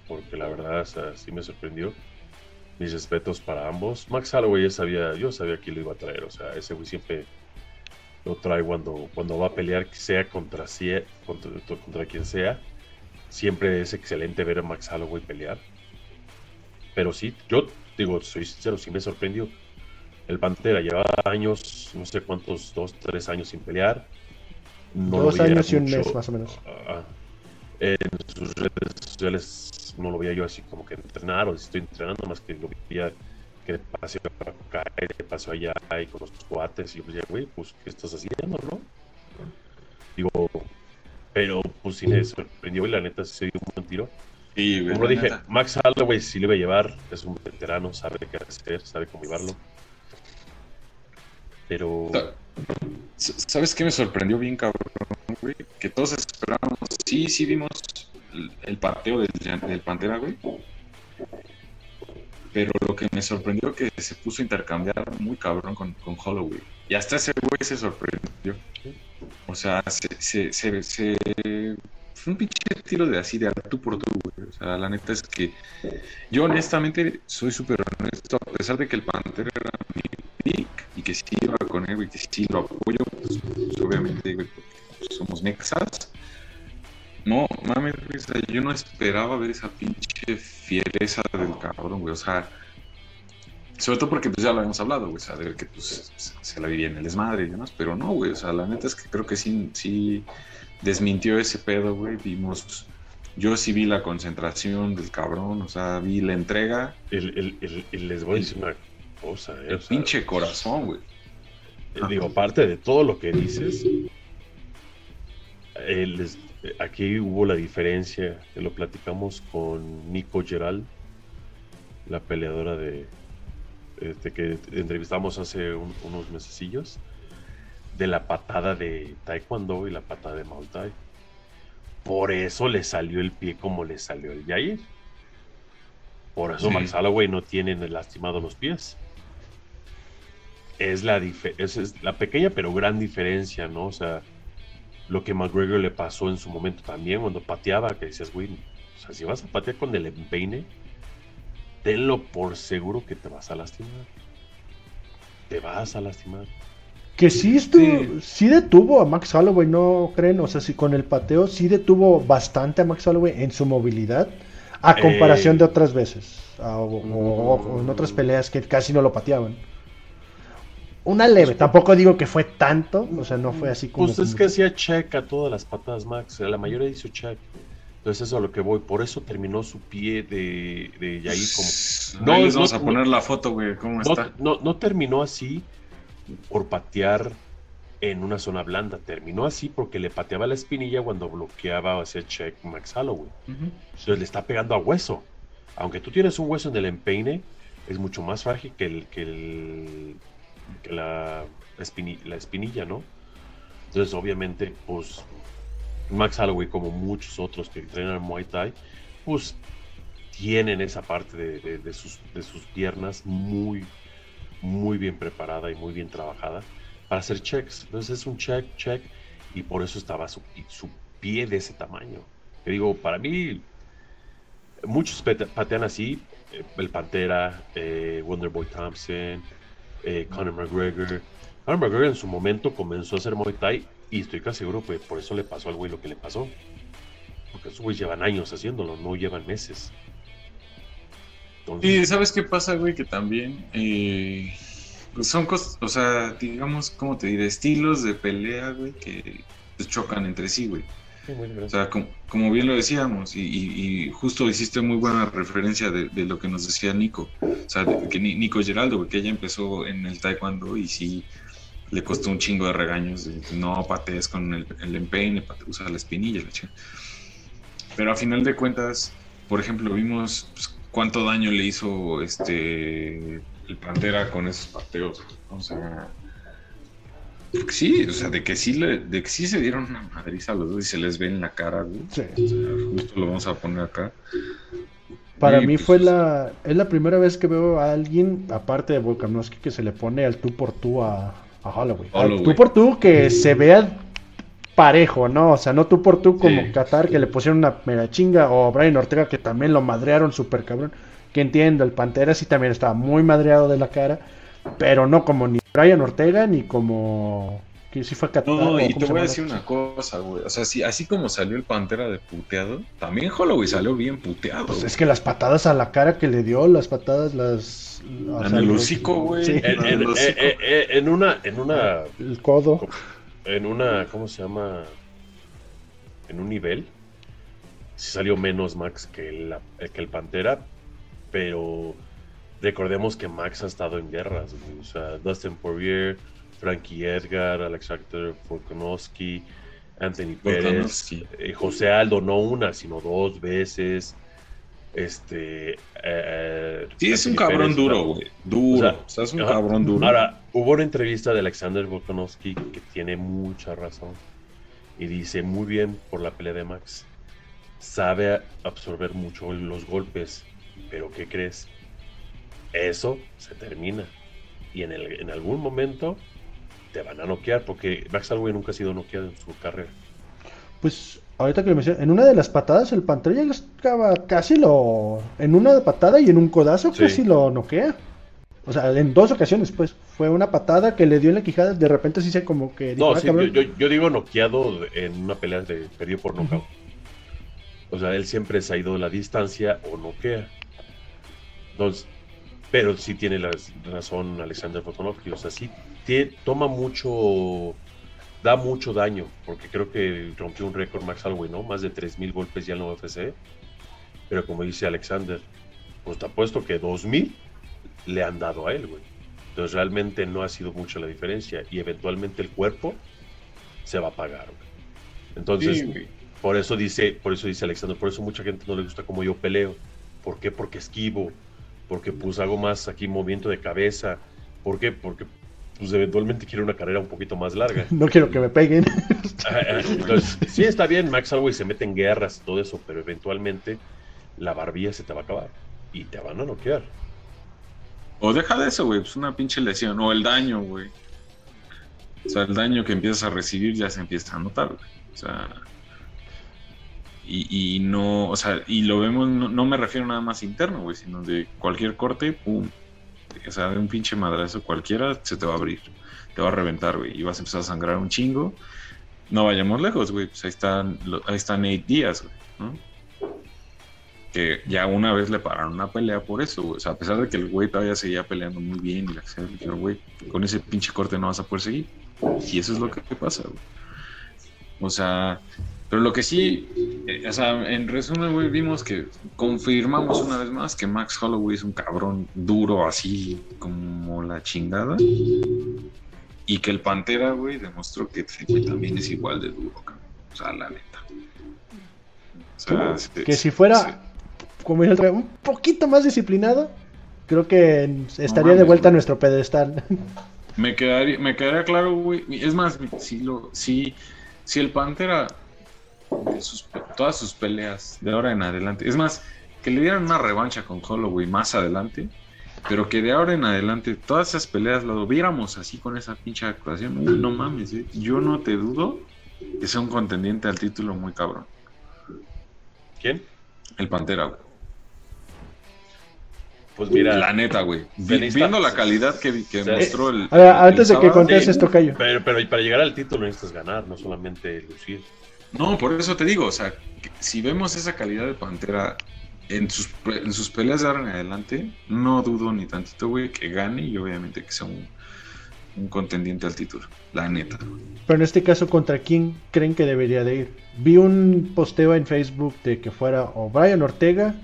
porque la verdad, sí me sorprendió. Mis respetos para ambos. Max Holloway ya sabía, yo sabía que lo iba a traer, o sea, ese güey siempre lo trae cuando, cuando va a pelear, sea contra, contra, contra quien sea. Siempre es excelente ver a Max Holloway pelear. Pero sí, yo digo, soy sincero, sí me sorprendió. El Pantera lleva años, no sé cuántos, dos, tres años sin pelear. dos años y un mes, más o menos. Ah, en sus redes sociales no lo veía yo así como que entrenar o estoy entrenando, más que lo veía que paseo acá y de paseo allá y con los cuates. Y yo decía, güey, pues, ¿qué estás haciendo, no? Digo, pero pues sí me sorprendió y la neta se dio un buen tiro. Sí, güey. Como dije, neta. Max Holloway sí le iba a llevar, es un veterano, sabe qué hacer, sabe cómo llevarlo. Pero ¿Sabes qué me sorprendió bien, cabrón, güey? Que todos esperábamos. Sí, sí vimos el, pateo del, del Pantera, güey. Pero lo que me sorprendió que se puso a intercambiar muy cabrón con, con Holloway. Y hasta ese güey se sorprendió. O sea, se, se, se, se- fue un pinche tiro de así, de a tú por tú, güey. O sea, la neta es que yo honestamente soy súper honesto, a pesar de que el Pantera era mi y que sí iba con él y que sí lo apoyo, pues, pues, obviamente güey, porque somos mexas. No, mames, güey, o sea, yo no esperaba ver esa pinche fiereza del cabrón, güey. O sea, sobre todo porque pues ya lo habíamos hablado, güey, o sea, de que pues se- la vivía en el desmadre y demás, pero no, güey, o sea, la neta es que creo que sí, sí desmintió ese pedo, güey. Vimos, yo sí vi la concentración del cabrón, o sea, vi la entrega, el, el- el- el- les voy a decir una cosa, eh, el o sea, pinche corazón, güey. eh, digo, aparte de todo lo que dices, eh, aquí hubo la diferencia, que lo platicamos con Nico Geral, la peleadora de este, que entrevistamos hace un- unos mesecillos, de la patada de Taekwondo y la patada de Muay Thai. Por eso le salió el pie como le salió el Jair. Por eso Sí. Max Holloway no tiene lastimado los pies. Es la, esa es la pequeña pero gran diferencia, ¿no? O sea, lo que McGregor le pasó en su momento también cuando pateaba, que decías, güey, o sea, si vas a patear con el empeine, tenlo por seguro que te vas a lastimar. Te vas a lastimar. Que sí, estuvo, Sí. sí. detuvo a Max Holloway, ¿no creen? O sea, sí, con el pateo sí detuvo bastante a Max Holloway en su movilidad a comparación Eh, de otras veces. a- o, o- o en otras peleas que casi no lo pateaban. Una leve, tampoco digo que fue tanto, o sea, no fue así como... Pues es como- que hacía check a todas las patadas Max. La mayoría hizo check. Entonces eso es a lo que voy. Por eso terminó su pie de, de Yair como... No, les vamos no, a poner la foto, güey, cómo No, está. no, no terminó así por patear en una zona blanda. Terminó así porque le pateaba la espinilla cuando bloqueaba o hacía check Max Holloway. Entonces le está pegando a hueso. Aunque tú tienes un hueso en el empeine, es mucho más frágil que, el, que, el- que la, espini- la espinilla, ¿no? Entonces, obviamente, pues Max Holloway, como muchos otros que entrenan Muay Thai, pues tienen esa parte de, sus, de sus piernas muy, muy bien preparada y muy bien trabajada para hacer checks. Entonces es un check, check, y por eso estaba su, su pie de ese tamaño. Te digo, para mí, muchos pate- patean así, eh, el Pantera, eh, Wonderboy Thompson, eh, Conor McGregor. Conor McGregor en su momento comenzó a hacer Muay Thai y estoy casi seguro que por eso le pasó al güey lo que le pasó. Porque esos güeyes llevan años haciéndolo, no llevan meses. Entonces, Y sabes qué pasa, güey, que también eh, pues son cosas, o sea, digamos, ¿cómo te diré? Estilos de pelea, güey, que pues, chocan entre sí, güey. Sí, muy. O sea, com- como, bien lo decíamos, y, y- y justo hiciste muy buena referencia de, de lo que nos decía Nico. O sea, de- que Ni- Nico Geraldo, que ella empezó en el taekwondo y sí le costó un chingo de regaños. de, no patees con el, el empeine, usa la espinilla, la chingada. Pero a final de cuentas, por ejemplo, vimos pues, cuánto daño le hizo este el Pantera con esos pateos. O sea, sí, o sea, de que sí, le, de que sí se dieron una madriza a los dos y se les ve en la cara, güey. Sí. O sea, justo lo vamos a poner acá. Para Y, mí pues, fue la es la primera vez que veo a alguien, aparte de Volkanovski, que se le pone al tú por tú a, a Holloway. Al Holloway. tú por tú que se vea parejo, ¿no? O sea, no tú por tú como Sí. Qatar que le pusieron una mega chinga o Brian Ortega que también lo madrearon súper cabrón. Que entiendo, el Pantera sí también estaba muy madreado de la cara, pero no como ni Brian Ortega ni como que sí fue Qatar. No, y te voy a decir una cosa, güey. O sea, sí, así como salió el Pantera de puteado, también Holloway salió bien puteado. Pues es que las patadas a la cara que le dio, las patadas, las. o En sea, el los- hocico, güey. Sí, En, en- Los eh, eh, eh, en una, en una, el codo. en una, ¿cómo se llama? En un nivel, sí salió menos Max que, la- que el Pantera, pero recordemos que Max ha estado en guerras, güey. O sea, Dustin Poirier, Frankie Edgar, Alexander Volkanovski, Anthony Pérez, eh, José Aldo, no una, sino dos veces. Este. eh, Sí, es un cabrón Pérez, duro. Duro. O O sea, sea, es un ajá. cabrón duro. Ahora, hubo una entrevista de Alexander Volkanovski que tiene mucha razón. Y dice muy bien por la pelea de Max. Sabe absorber mucho los golpes. Pero ¿qué crees? Eso se termina. Y en, el- en algún momento te van a noquear. Porque Max Holloway nunca ha sido noqueado en su carrera. Pues ahorita que lo mencioné, en una de las patadas el Pantera casi lo... En una patada y en un codazo Sí. casi lo noquea. O sea, en dos ocasiones, pues. Fue una patada que le dio en la quijada, de repente sí se como que... dijo, No, "Ah, sí, yo, cabrón". yo- yo digo noqueado en una pelea de perdido por nocaut. O sea, él siempre se ha ido de la distancia o noquea. Entonces, pero sí tiene la razón Alexander Volkanovski. O sea, sí tie- toma mucho, da mucho daño, porque creo que rompió un récord Max Holloway, ¿no? Más de 3.000 golpes ya en la UFC. Pero como dice Alexander, pues te apuesto que 2.000 le han dado a él, güey. Entonces realmente no ha sido mucho la diferencia y eventualmente el cuerpo se va a pagar. güey. Entonces, Sí, por eso dice, por eso dice Alexander, por eso mucha gente no le gusta cómo yo peleo. ¿Por qué? Porque esquivo, porque pues hago más aquí movimiento de cabeza. ¿Por qué? Porque pues eventualmente quiero una carrera un poquito más larga. No quiero que me peguen. Entonces, sí está bien, Max Holloway se mete en guerras y todo eso, pero eventualmente la barbilla se te va a acabar y te van a noquear. O deja de eso, güey. Pues una pinche lesión. O el daño, güey. O sea, el daño que empiezas a recibir ya se empieza a notar, güey. O sea. Y, no, o sea, y lo vemos, no, me refiero nada más interno, güey, sino de cualquier corte, pum. O sea, de un pinche madrazo cualquiera se te va a abrir. Te va a reventar, güey. Y vas a empezar a sangrar un chingo. No vayamos lejos, güey. Pues ahí están, ahí están Nate Díaz, güey, ¿no? que ya una vez le pararon una pelea por eso. O sea, a pesar de que el güey todavía seguía peleando muy bien y la le dijeron, güey, con ese pinche corte no vas a poder seguir. Y eso es lo que pasa, güey. O sea, pero lo que sí, eh, o sea, en resumen, güey, vimos que confirmamos una vez más que Max Holloway es un cabrón duro así como la chingada. Y que el Pantera, güey, demostró que también es igual de duro, cabrón. O sea, la neta. O sea, se- Que si se- fuera, como dice el otro, un poquito más disciplinado, creo que estaría de mames, vuelta a nuestro pedestal. Me quedaría, me quedaría claro, güey. Es más, si, lo, si, si el Pantera, de sus- todas sus peleas de ahora en adelante, es más, que le dieran una revancha con Holloway más adelante, pero que de ahora en adelante todas esas peleas lo viéramos así con esa pinche actuación, uy, no mames, eh. yo no te dudo que sea un contendiente al título muy cabrón. ¿Quién? El Pantera, güey. Pues mira, La neta, güey. Viendo la calidad que, que mostró el. A ver, el antes de que sábado, contestes, sí. Tocayo. pero, pero para llegar al título necesitas ganar, no solamente lucir. No, por eso te digo, o sea, si vemos esa calidad de Pantera en sus, en sus peleas de ahora en adelante, no dudo ni tantito, güey, que gane y obviamente que sea un, un contendiente al título. La neta. Pero en este caso, ¿contra quién creen que debería de ir? Vi un posteo en Facebook de que fuera o Brian Ortega,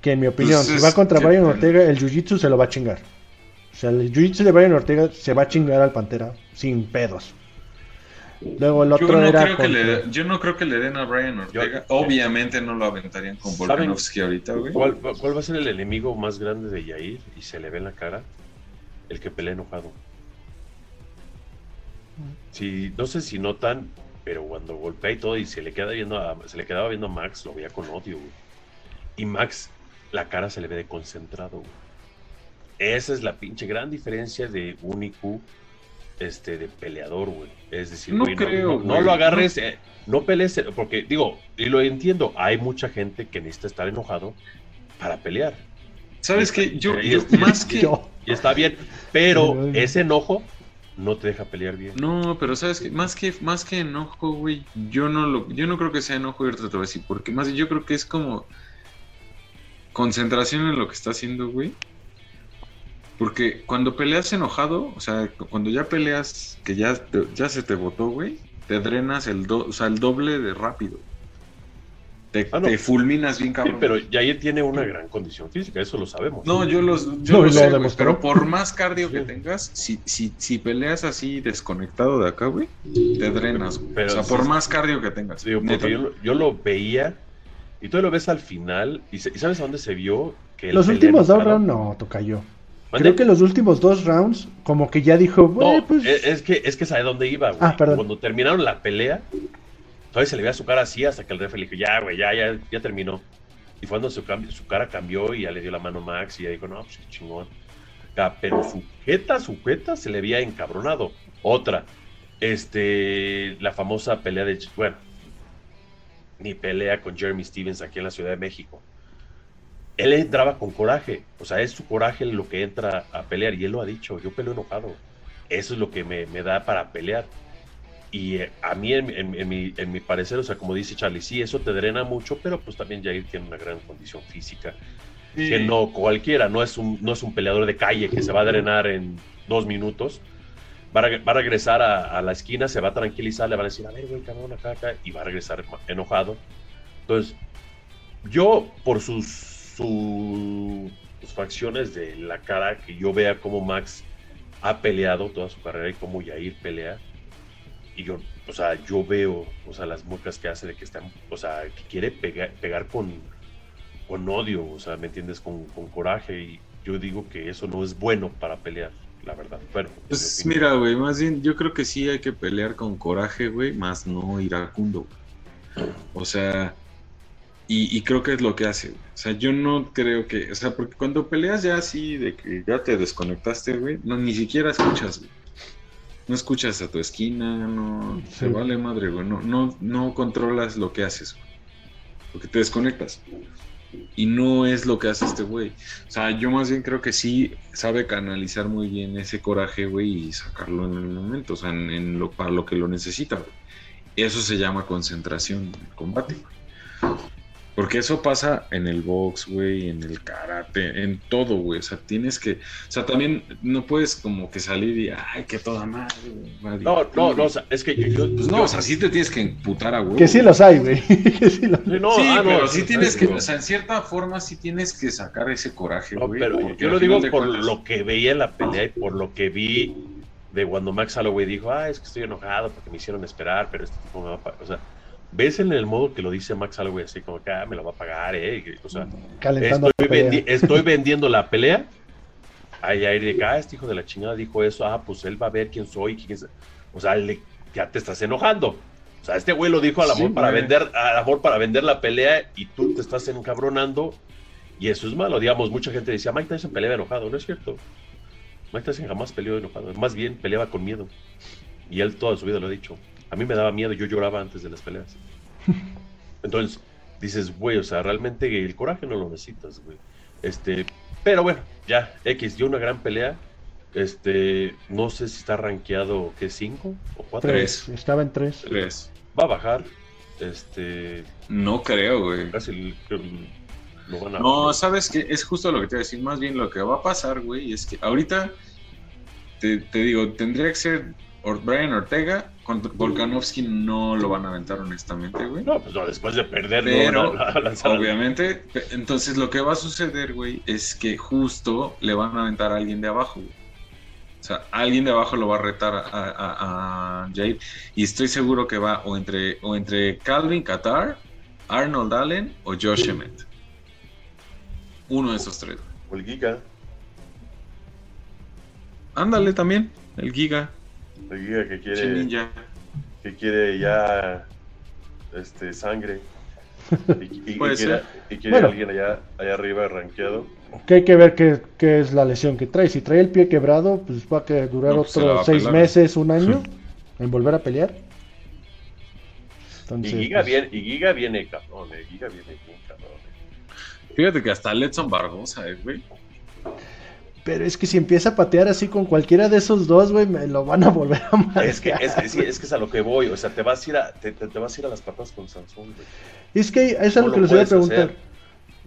que en mi opinión, Pues si va contra Brian Ortega, el Jiu-Jitsu se lo va a chingar. O sea, el Jiu-Jitsu de Brian Ortega se va a chingar al Pantera sin pedos. Luego el Yo otro no, era creo que le, yo no creo que le den a Brian Ortega. Yo- obviamente no lo aventarían con ¿Saben Volkanovski ahorita, güey. ¿Cuál, va- cuál va a ser el enemigo más grande de Yair? Y se le ve en la cara. El que pelea enojado. Sí, no sé si notan, pero cuando golpea y todo y se le queda viendo a- se le quedaba viendo a Max, lo veía con odio, güey. Y Max, la cara se le ve de concentrado, güey. Esa es la pinche gran diferencia de un IQ este, de peleador, güey. Es decir, No güey, creo, no, no güey. lo agarres, eh, no pelees, eh, porque digo, y lo entiendo, hay mucha gente que necesita estar enojado para pelear. ¿Sabes qué? Yo, Y yo más que. Yo. Y está bien, pero ese enojo no te deja pelear bien. No, pero sabes que más que más que enojo, güey, yo no lo yo no creo que sea enojo y ahorita te voy a decir, porque más yo creo que es como concentración en lo que está haciendo, güey. Porque cuando peleas enojado, o sea, cu- cuando ya peleas que ya te- ya se te botó, güey, te drenas el do- o sea, el doble de rápido. te, Ah, no. te fulminas bien Sí, cabrón. pero Jair tiene una gran condición física, eso lo sabemos. No, yo, los, yo No, lo lo sé, güey, pero por más cardio que Sí. tengas, si, si, si peleas así desconectado de acá, güey, te drenas, güey. Pero o sea, sí, por sí. más cardio que tengas. Digo, neta. porque yo, lo- yo lo veía y tú lo ves al final y, se- y ¿sabes a dónde se vio? Que Los últimos dos rounds no, tocayo. ¿Mande? Creo que los últimos dos rounds, como que ya dijo, No, pues. es, es que es que sabe dónde iba, güey. Ah, perdón. Cuando terminaron la pelea, todavía se le veía su cara así hasta que el referee le dijo, ya, güey, ya, ya, ya terminó. Y fue cuando su, su cara cambió y ya le dio la mano a Max y ya dijo, no, pues qué chingón. Pero su jeta, su jeta se le veía encabronado. Otra, este, la famosa pelea de, bueno, mi pelea con Jeremy Stevens aquí en la Ciudad de México. Él entraba con coraje, o sea, es su coraje lo que entra a pelear y él lo ha dicho, yo peleo enojado. Eso es lo que me, me da para pelear. Y eh, a mí, en, en- en mi, en mi parecer, o sea, como dice Charlie, sí, eso te drena mucho, pero pues también Jair tiene una gran condición física. Sí. Que no cualquiera, no es, un, no es un peleador de calle que se va a drenar en dos minutos. Va a, va a regresar a, a la esquina, se va a tranquilizar, le van a decir, a ver, güey, cabrón, acá, acá, y va a regresar enojado. Entonces, yo, por sus, su- sus facciones de la cara, que yo vea cómo Max ha peleado toda su carrera y cómo Yair pelea, y yo, o sea, yo veo, o sea, las muecas que hace de que está, o sea, que quiere pegar, pegar con, con odio, o sea, ¿me entiendes? Con, con coraje, y yo digo que eso no es bueno para pelear, la verdad. Bueno, en Pues mira, güey, más bien yo creo que sí hay que pelear con coraje, güey, más no iracundo. O sea, y, y creo que es lo que hace, güey. O sea, yo no creo que, o sea, porque cuando peleas ya así de que ya te desconectaste, güey, no, ni siquiera escuchas, güey. No escuchas a tu esquina, no, Sí. te vale madre, güey, no, no, no controlas lo que haces, güey. Porque te desconectas. Y no es lo que hace este güey. O sea, yo más bien creo que sí sabe canalizar muy bien ese coraje, güey, y sacarlo en el momento, o sea, en, en lo, para lo que lo necesita, güey. Eso se llama concentración en el combate, güey. Porque eso pasa en el box, güey, en el karate, en todo, güey. O sea, tienes que. O sea, también no puedes como que salir y. Ay, que toda madre, güey. a No, no, divertir". no, o sea, es que yo, Pues no, yo- o sea, sí te tienes que emputar a huevo. Que sí los hay, güey. que sí los- Sí, no, sí, ah, no, pero sí tienes que, digo, o sea, en cierta forma sí tienes que sacar ese coraje, no, güey. pero yo lo digo por cuentas- lo que veía en la pelea y por lo que vi de cuando Max Holloway dijo, ah, es que estoy enojado porque me hicieron esperar, pero este tipo me va a. O sea, ves en el modo que lo dice Max Holloway así como que, ah, me lo va a pagar, eh. O sea, calentando estoy, vendi- vendiendo la pelea. Ahí ahí de ah, este hijo de la chingada dijo eso, ah, pues él va a ver quién soy, quién es. O sea, le- ya te estás enojando. O sea, este güey lo dijo al amor Sí, para vender, al amor para vender la pelea y tú te estás encabronando y eso es malo. Digamos, mucha gente decía, Mike Tyson peleaba enojado, no es cierto. Mike Tyson jamás peleó enojado, más bien peleaba con miedo. Y él toda su vida lo ha dicho. A mí me daba miedo, yo lloraba antes de las peleas. Entonces, dices, güey, o sea, realmente el coraje no lo necesitas, güey. Este, pero bueno, ya, X dio una gran pelea. Este, no sé si está rankeado, ¿qué? ¿Cinco o cuatro? Tres. Estaba en tres. Tres. Va a bajar. Este, No creo, güey. casi creo que lo van a. No, sabes que es justo lo que te voy a decir. Más bien lo que va a pasar, güey, es que ahorita te, te digo, tendría que ser Or- Brian Ortega. Contra Volkanovski no lo van a aventar, honestamente, güey. No, pues no, después de perder, Pero, no van a lanzar al- Obviamente, entonces lo que va a suceder, güey, es que justo le van a aventar a alguien de abajo, güey. O sea, alguien de abajo lo va a retar a, a- a Jair. Y estoy seguro que va o entre, o entre Calvin Qatar, Arnold Allen o Josh Emmett. Uno de esos tres. o el Giga. Ándale también, el Giga, El Giga que quiere, Ninja. que quiere ya este sangre. Y, y- quiere, ser. y quiere Bueno. alguien allá, allá arriba rankeado. Que hay que ver qué, qué es la lesión que trae. Si trae el pie quebrado, pues va a durar No, pues otros seis pelar. meses, un año en volver a pelear. Entonces, Y Giga, pues, viene, y Giga viene cabrón, eh, Giga viene bien cabrón. eh. Fíjate que hasta Letson Barbosa, eh, güey. Pero es que si empieza a patear así con cualquiera de esos dos, güey, me lo van a volver a matar. Es que, es, que, sí, es que es a lo que voy, o sea, te vas a ir a, te, te- te vas a ir a las patas con Sansón, güey. Es que es a lo que les voy a preguntar. hacer.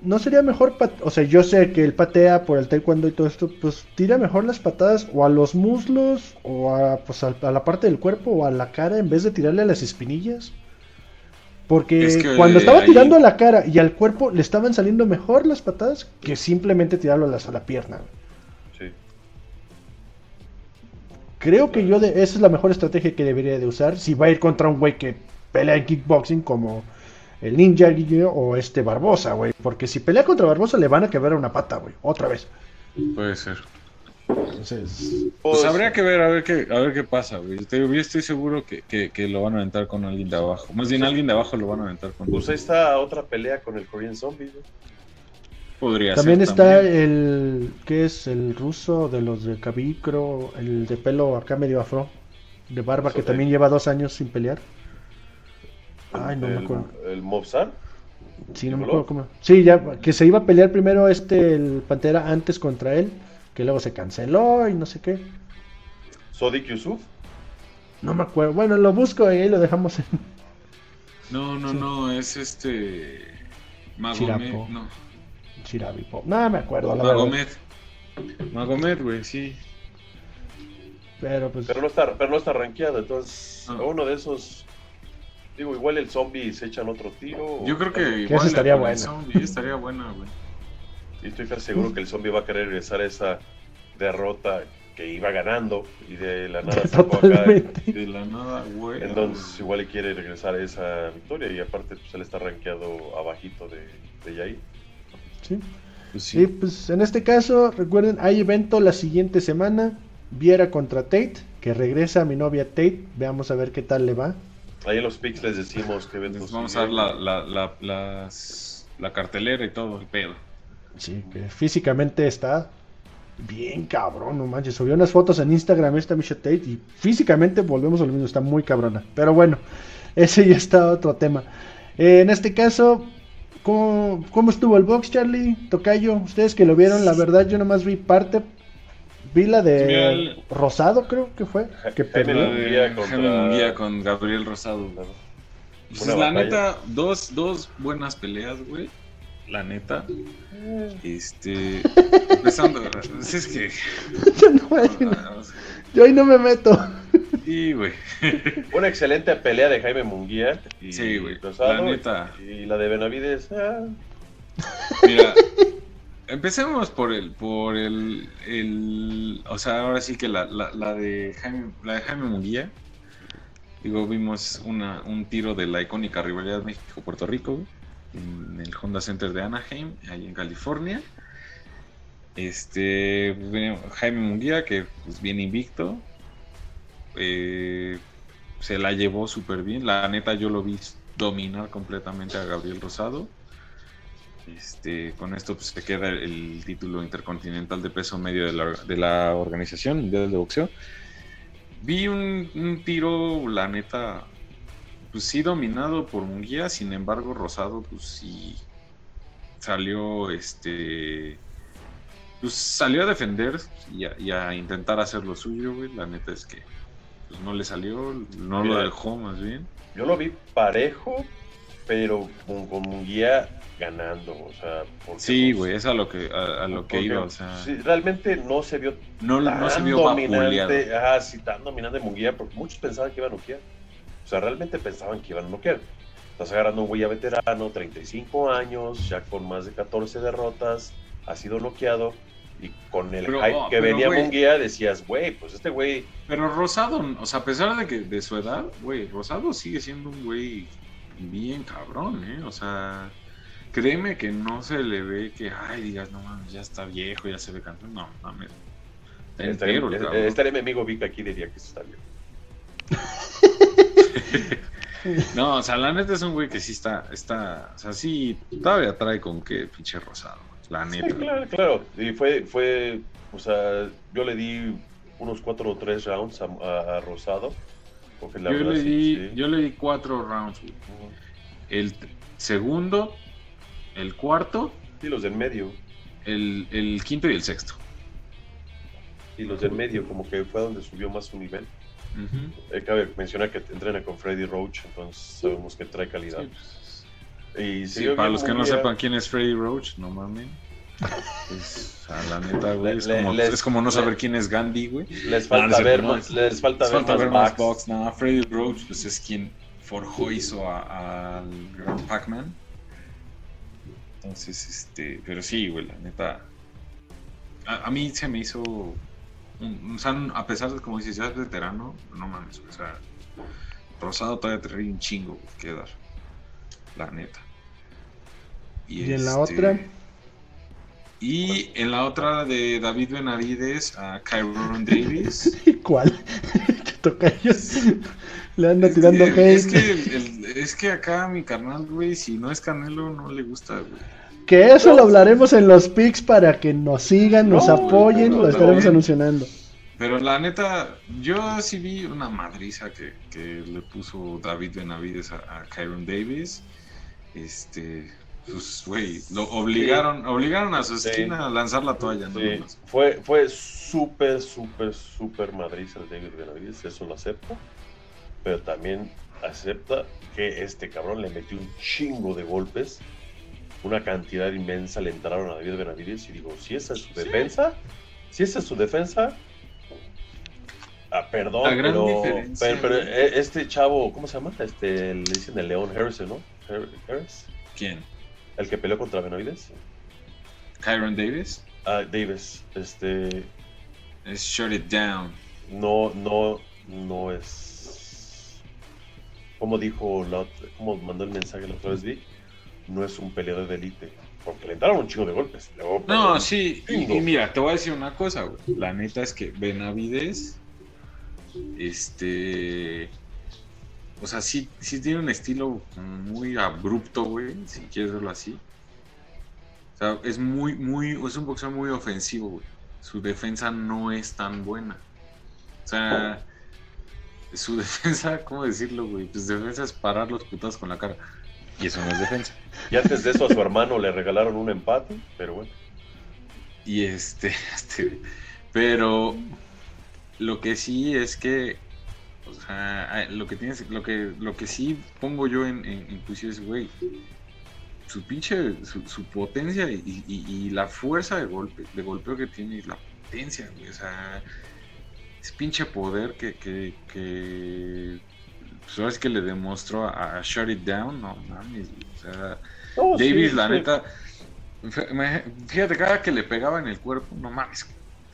¿No sería mejor, o sea, yo sé que él patea por el taekwondo y todo esto, pues tira mejor las patadas o a los muslos o a, pues, a, a la parte del cuerpo o a la cara en vez de tirarle a las espinillas? Porque Es que, cuando eh, estaba ahí- tirando a la cara y al cuerpo le estaban saliendo mejor las patadas que simplemente tirarlo a la, a la pierna. Sí. Creo que yo de, esa es la mejor estrategia que debería de usar si va a ir contra un güey que pelea en kickboxing como el Ninja o este Barbosa, güey. Porque si pelea contra Barbosa le van a quebrar una pata, güey. Otra vez. Puede ser. Entonces, Pues habría que ver a ver qué, a ver qué pasa, güey. Yo estoy seguro que, que, que lo van a aventar con alguien de abajo. Más bien alguien de abajo lo van a aventar con. Pues ahí está otra pelea con el Korean Zombie, güey. Podría también ser. está también. el que es el ruso de los de Cabicro, el de pelo acá medio afro, de barba que también lleva dos años sin pelear. Ay, no me acuerdo. El Mobsar. Sí, no me acuerdo cómo. Sí, ya que se iba a pelear primero este el Pantera antes contra él, que luego se canceló y no sé qué. Sodik Yusuf. No me acuerdo. Bueno, lo busco y ahí lo dejamos en No, no, no, es este. Magomed. Chirapo. No, Chirabipo. No me acuerdo, la verdad. Magomed. Magomed, güey, sí. Pero pues Pero no está, pero no está rankeado, entonces Ah. a uno de esos. Digo, igual el zombie se echan otro tiro. Yo creo que igual estaría el buena. zombie estaría buena, güey. Y estoy casi seguro que el zombie va a querer regresar a esa derrota que iba ganando y de la nada sacó acá. totalmente. De la nada, güey. Entonces igual le quiere regresar a esa victoria y aparte pues él está rankeado abajito de, de Yair. Sí. Pues Y pues en este caso, recuerden, hay evento la siguiente semana. Viera contra Tate, que regresa a mi novia Tate. Veamos a ver qué tal le va. Ahí en los pics les decimos que eventos vamos a dar la, la, la, las- la cartelera y todo el pedo. Sí, que físicamente está bien cabrón, no manches. Subió unas fotos en Instagram esta Misha Tate y físicamente volvemos a lo mismo, está muy cabrona. Pero bueno, ese ya está otro tema. Eh, en este caso, ¿cómo, cómo estuvo el box, Charlie? Tocayo, ustedes que lo vieron, la verdad yo nomás vi parte. Vi la de el- Rosado, creo que fue, que Jaime perdió. Contra- con Gabriel Rosado. Claro. Pues, la batalla. neta, dos, dos buenas peleas, güey. La neta. Este. Empezando. es que. Yo, no, ahí no- yo ahí no me meto. Sí, güey. Una excelente pelea de Jaime Munguía y Sí, güey, la neta. Y la de Benavides. ah, Mira, empecemos por el, por el, el, o sea, ahora sí que la, la, la de Jaime, la de Jaime Munguía, digo, vimos una, un tiro de la icónica rivalidad México-Puerto Rico, en el Honda Center de Anaheim, ahí en California. Este, pues, Jaime Munguía, que pues viene invicto, eh, se la llevó súper bien, la neta yo lo vi dominar completamente a Gabriel Rosado. Este, con esto pues, se queda el, título intercontinental de peso medio de la, de la Organización de Boxeo. Vi un, un tiro, la neta, pues sí dominado por Munguía, sin embargo Rosado pues sí salió, este, pues salió a defender y a, y a intentar hacer lo suyo, güey. La neta es que pues, no le salió, no lo dejó más bien. Yo lo vi parejo, pero con, con Munguía ganando. O sea, porque Sí, los- güey, es a lo que, a, a lo que iba, o sea, sí, realmente no se vio no, tan no se vio dominante. Ah, sí, tan dominante Munguía, porque muchos pensaban que iba a noquear. O sea, realmente pensaban que iban a noquear. Estás agarrando un güey ya veterano, 35 años, ya con más de 14 derrotas, ha sido noqueado. Y con el Pero, hype oh, que venía güey. Munguía, decías, güey, pues este güey Pero Rosado, o sea, a pesar de que de su edad, güey, Rosado sigue siendo un güey bien cabrón, ¿eh? O sea, créeme que no se le ve que, ay, digas, no mames, ya está viejo, ya se ve cansado. No, mames. Estaría mi amigo Vic aquí diría que eso está bien. No, o sea, la neta es un güey que sí está, está, o sea, sí, todavía trae con qué pinche Rosado, la Sí, claro, claro. Y fue, fue, o sea, yo le di unos cuatro o tres rounds a, a- a Rosado. Porque la Yo verdad le, di, sí. yo le di cuatro rounds, güey. El segundo, el cuarto, Y los del medio. el, el quinto y el sexto. Y los del medio, como que fue donde subió más su nivel. Ujú. Eh, cabe mencionar que entrena con Freddy Roach, entonces sabemos que trae calidad. Sí, pues, Y sí, para los que no sepan quién es Freddy Roach, no mames. Pues, a la neta, güey, es, le- como, les- es como no saber le- quién es Gandhi, güey. Les falta es cierto, ver más, les falta Les ver falta más ver más box. No, Freddy Roach pues, es quien forjó hizo al gran Pac-Man. Entonces, este, pero sí, güey, la neta. A, a mí se me hizo. un- o sea, a pesar de, como dices, ya es veterano, no mames, o sea, Rosado todavía te un chingo güey, dar. La neta. Y en la este, otra, Y en la otra de David Benavides a Kyron Davis. ¿cuál? que toca ellos. Le anda tirando hate. es, que el- es que acá mi carnal, güey, si no es Canelo, no le gusta, güey. Que eso lo hablaremos en los pics para que nos sigan, nos No, apoyen, no, lo no, estaremos no. anunciando. Pero la neta, yo sí vi una madriza que, que le puso David Benavides a, a Kyron Davis. Este, pues, güey, lo obligaron, obligaron a su Sí. esquina a lanzar la toalla, ¿no? Sí, fue, fue súper, súper, súper madriza el David Benavides, eso lo acepto. Pero también acepta que este cabrón le metió un chingo de golpes. Una cantidad inmensa le entraron a David Benavides y digo, si esa es su defensa, si esa es su defensa, ah, perdón, pero, eh, este chavo, ¿cómo se llama? Este, le dicen el León Harrison, ¿no? Harris, ¿Quién? el que peleó contra Benavides. Kyron Davis. Ah, Davis, este, Es shut it down. no, no, no es. Como dijo, la otra- como mandó el mensaje la otra vez, Vic, no es un peleador de élite. Porque le entraron un chingo de golpes. No, sí, y, y mira, te voy a decir una cosa, güey. La neta es que Benavides, este, o sea, sí, sí tiene un estilo muy abrupto, güey, si quieres verlo así. O sea, es muy, muy, es un boxeador muy ofensivo, güey. Su defensa no es tan buena. O sea, su defensa, ¿cómo decirlo, güey? Pues defensa es parar los putados con la cara. Y eso no es defensa. Y antes de eso a su hermano le regalaron un empate, pero bueno. Y este, este, pero lo que sí es que, o sea, lo que tienes, lo que, lo que sí pongo yo en, en, en juicio es, güey, su pinche, su, su potencia y, y- y la fuerza de golpe, de golpeo que tiene y la potencia, güey, o sea, es pinche poder que, que, que pues ahora es que le demostró a, a Shut It Down, no mames, güey, o sea, No, sí, Davis, la sí. neta, fíjate, cada que le pegaba en el cuerpo, no mames,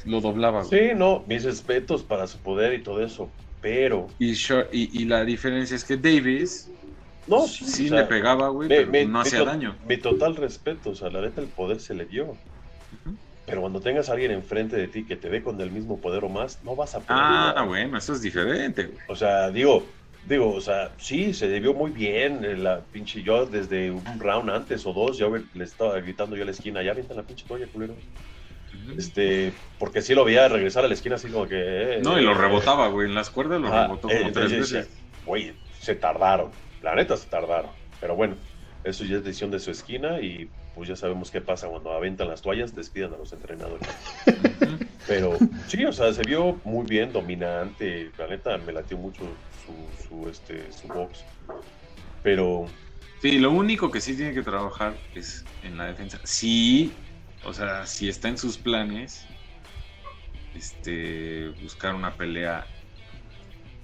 lo doblaba, güey. Sí, no, mis respetos para su poder y todo eso. Pero, Y, Short- y, y la diferencia es que Davis no, sí, sí, o sea, le pegaba, güey, pero me- no hacía daño. Mi total respeto, o sea, la neta el poder se le dio. Pero cuando tengas a alguien enfrente de ti que te ve con el mismo poder o más, no vas a poder. Ah, bueno, eso es diferente, güey. O sea, digo, digo, o sea, sí, se debió muy bien. eh, La pinche yo desde un round antes o dos, yo le estaba gritando yo a la esquina, ya vente la pinche toalla, culero. Este, porque sí lo veía regresar a la esquina así como que. eh, No, y lo eh, rebotaba, güey, en las cuerdas lo rebotó eh, tres veces. Güey, se tardaron. La neta se tardaron. Pero bueno, eso ya es decisión de su esquina y pues ya sabemos qué pasa cuando aventan las toallas, despidan a los entrenadores. Pero sí, o sea, se vio muy bien, dominante. La neta me latió mucho su, su, este, su box. Pero Sí, lo único que sí tiene que trabajar es en la defensa. Sí, o sea, si está en sus planes, este, buscar una pelea.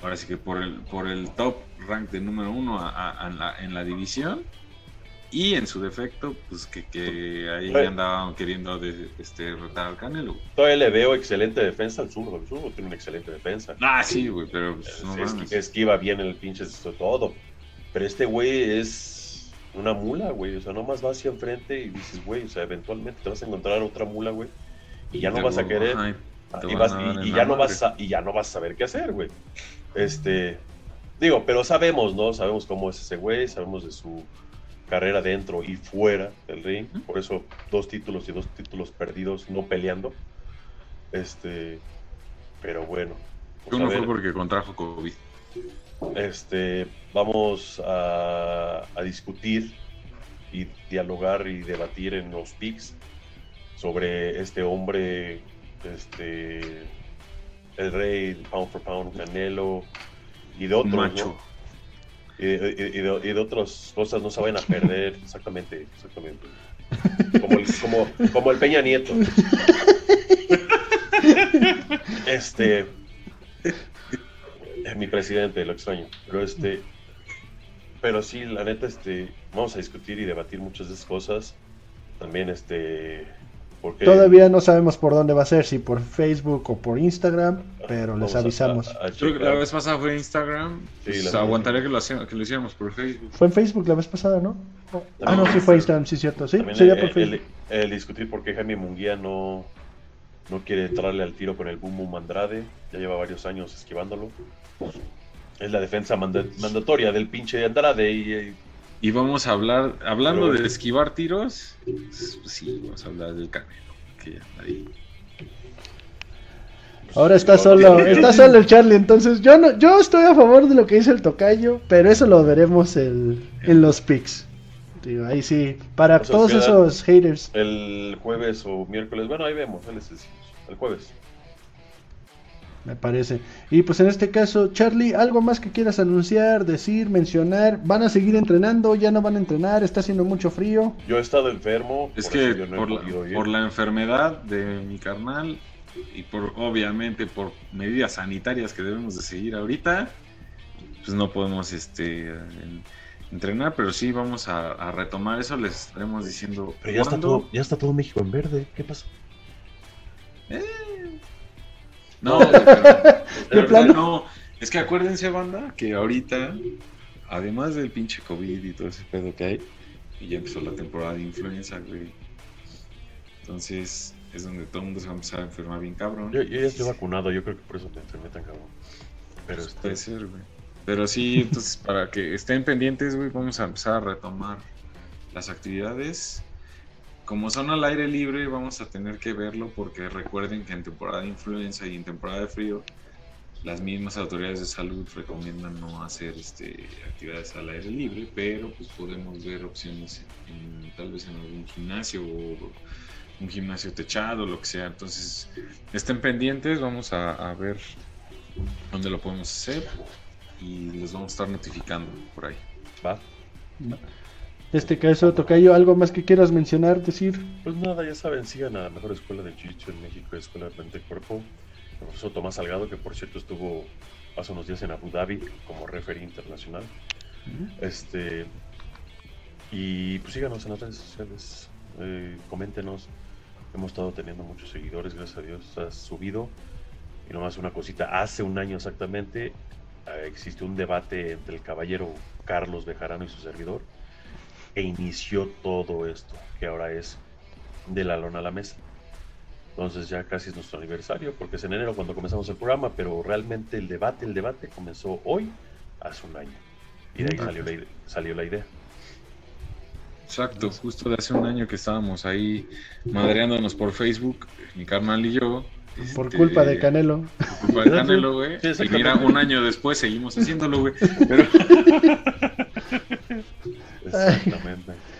Ahora sí que por el, por el top rank de número uno a- a- a la- en la división. Y en su defecto, pues que, que ahí Bueno. andaban queriendo de- este, retar al Canelo. todavía le veo excelente defensa al zurdo. El zurdo tiene una excelente defensa. Ah, sí, güey, pero pues, no Es- esquiva bien el pinche esto todo. Pero este güey es una mula, güey. O sea, nomás va hacia enfrente y dices, güey, o sea, eventualmente te vas a encontrar otra mula, güey. Y ya no vas a querer. te y, vas- ya no vas a, y ya no vas a saber qué hacer, güey. Este, digo, pero sabemos, ¿no? Sabemos cómo es ese güey, sabemos de su carrera dentro y fuera del ring. Por eso dos títulos y dos títulos perdidos no peleando. Este, pero bueno. pues, Uno ver, fue porque contrajo COVID. Este, vamos a, a discutir y dialogar y debatir en los pics sobre este hombre, este, el rey, pound for pound, Canelo y de otros, Macho. ¿no? Y, de, y- de- y de otras cosas no se vayan a perder, exactamente, exactamente. Como el, como, como el Peña Nieto. Este, mi presidente, lo extraño. Pero este, Pero sí, la neta, este, vamos a discutir y debatir muchas de esas cosas. También, este, porque Todavía no sabemos por dónde va a ser, si por Facebook o por Instagram, pero les a- avisamos. a- a Creo que la vez pasada fue Instagram. Sí, pues, la- aguantaría que lo, hacía- que lo hiciéramos por Facebook. Fue en Facebook la vez pasada, ¿no? Ah, no, sí fue Instagram, sí, cierto. Sí, También sería el, por Facebook. el- el discutir por qué Jaime Munguía no, no quiere entrarle al tiro con el Boom Boom Andrade. Ya lleva varios años esquivándolo. Es la defensa manda- mandatoria del pinche Andrade y, eh, Y vamos a hablar, hablando Pero- de esquivar tiros, pues, sí, vamos a hablar del Canelo. Que ahí. Ahora está solo, está solo el Charlie, entonces yo no, yo estoy a favor de lo que dice el tocayo, pero eso lo veremos el- en los picks. Digo, ahí sí, para O sea, todos esos haters. el jueves o miércoles. Bueno, ahí vemos, ahí les decimos. El jueves. Me parece. Y pues en este caso, Charlie, ¿algo más que quieras anunciar, decir, mencionar? ¿Van a seguir entrenando? ¿Ya no van a entrenar? ¿Está haciendo mucho frío? Yo he estado enfermo. Es por que no por, la, ir. por la enfermedad de mi carnal y por obviamente por medidas sanitarias que debemos de seguir ahorita, pues no podemos este en- entrenar, pero sí vamos a, a retomar eso, les estaremos diciendo. Pero ya está, todo, ya está todo México en verde. ¿Qué pasó? No, güey, pero- plano? no, es que acuérdense, banda, que ahorita, además del pinche COVID y todo ese pedo que hay, y ya empezó la temporada de influenza, güey. Entonces, es donde todo el mundo se va a empezar a enfermar bien cabrón. Yo, yo ya estoy vacunado. Yo creo que por eso me enfermé tan cabrón. Pero Pues este, puede ser, güey. Pero sí, entonces, para que estén pendientes, güey, vamos a empezar a retomar las actividades. Como son al aire libre, vamos a tener que verlo porque recuerden que en temporada de influenza y en temporada de frío, las mismas autoridades de salud recomiendan no hacer este, actividades al aire libre, pero pues podemos ver opciones en- tal vez en algún gimnasio o un gimnasio techado, lo que sea. Entonces, estén pendientes, vamos a, a ver dónde lo podemos hacer y les vamos a estar notificando por ahí. va. Este caso, Tocayo, ¿algo más que quieras mencionar, decir? Pues nada, ya saben, sigan a la mejor escuela de Jiu-Jitsu en México, Escuela de Mente y Cuerpo. El profesor Tomás Salgado, que por cierto estuvo hace unos días en Abu Dhabi como referee internacional. Este. Y pues síganos en las redes sociales, eh, coméntenos. Hemos estado teniendo muchos seguidores, gracias a Dios. Ha subido. Y nomás una cosita, hace un año exactamente eh, existe un debate entre el caballero Carlos Bejarano y su servidor e inició todo esto, que ahora es de la lona a la mesa. Entonces ya casi es nuestro aniversario, porque es en enero cuando comenzamos el programa, pero realmente el debate, el debate comenzó hoy, hace un año. Y de ahí salió la, salió la idea. Exacto, justo de hace un año que estábamos ahí madreándonos por Facebook, mi carnal y yo. Por este, culpa de Canelo. Por culpa de Canelo, güey. Sí, y mira, un año después seguimos haciéndolo, güey. Pero Exactamente.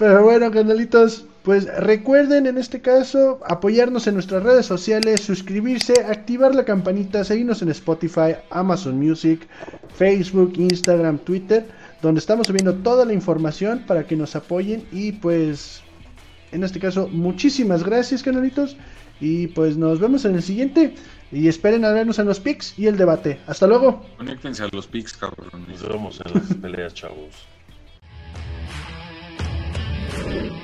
Pero bueno, canalitos, pues recuerden en este caso apoyarnos en nuestras redes sociales, suscribirse, activar la campanita, seguirnos en Spotify, Amazon Music, Facebook, Instagram, Twitter, donde estamos subiendo toda la información para que nos apoyen y pues en este caso muchísimas gracias canalitos y pues nos vemos en el siguiente y esperen a vernos en los pics y el debate. Hasta luego. conéctense a los pics, cabrones. Nos vemos en las peleas, chavos. Thank you.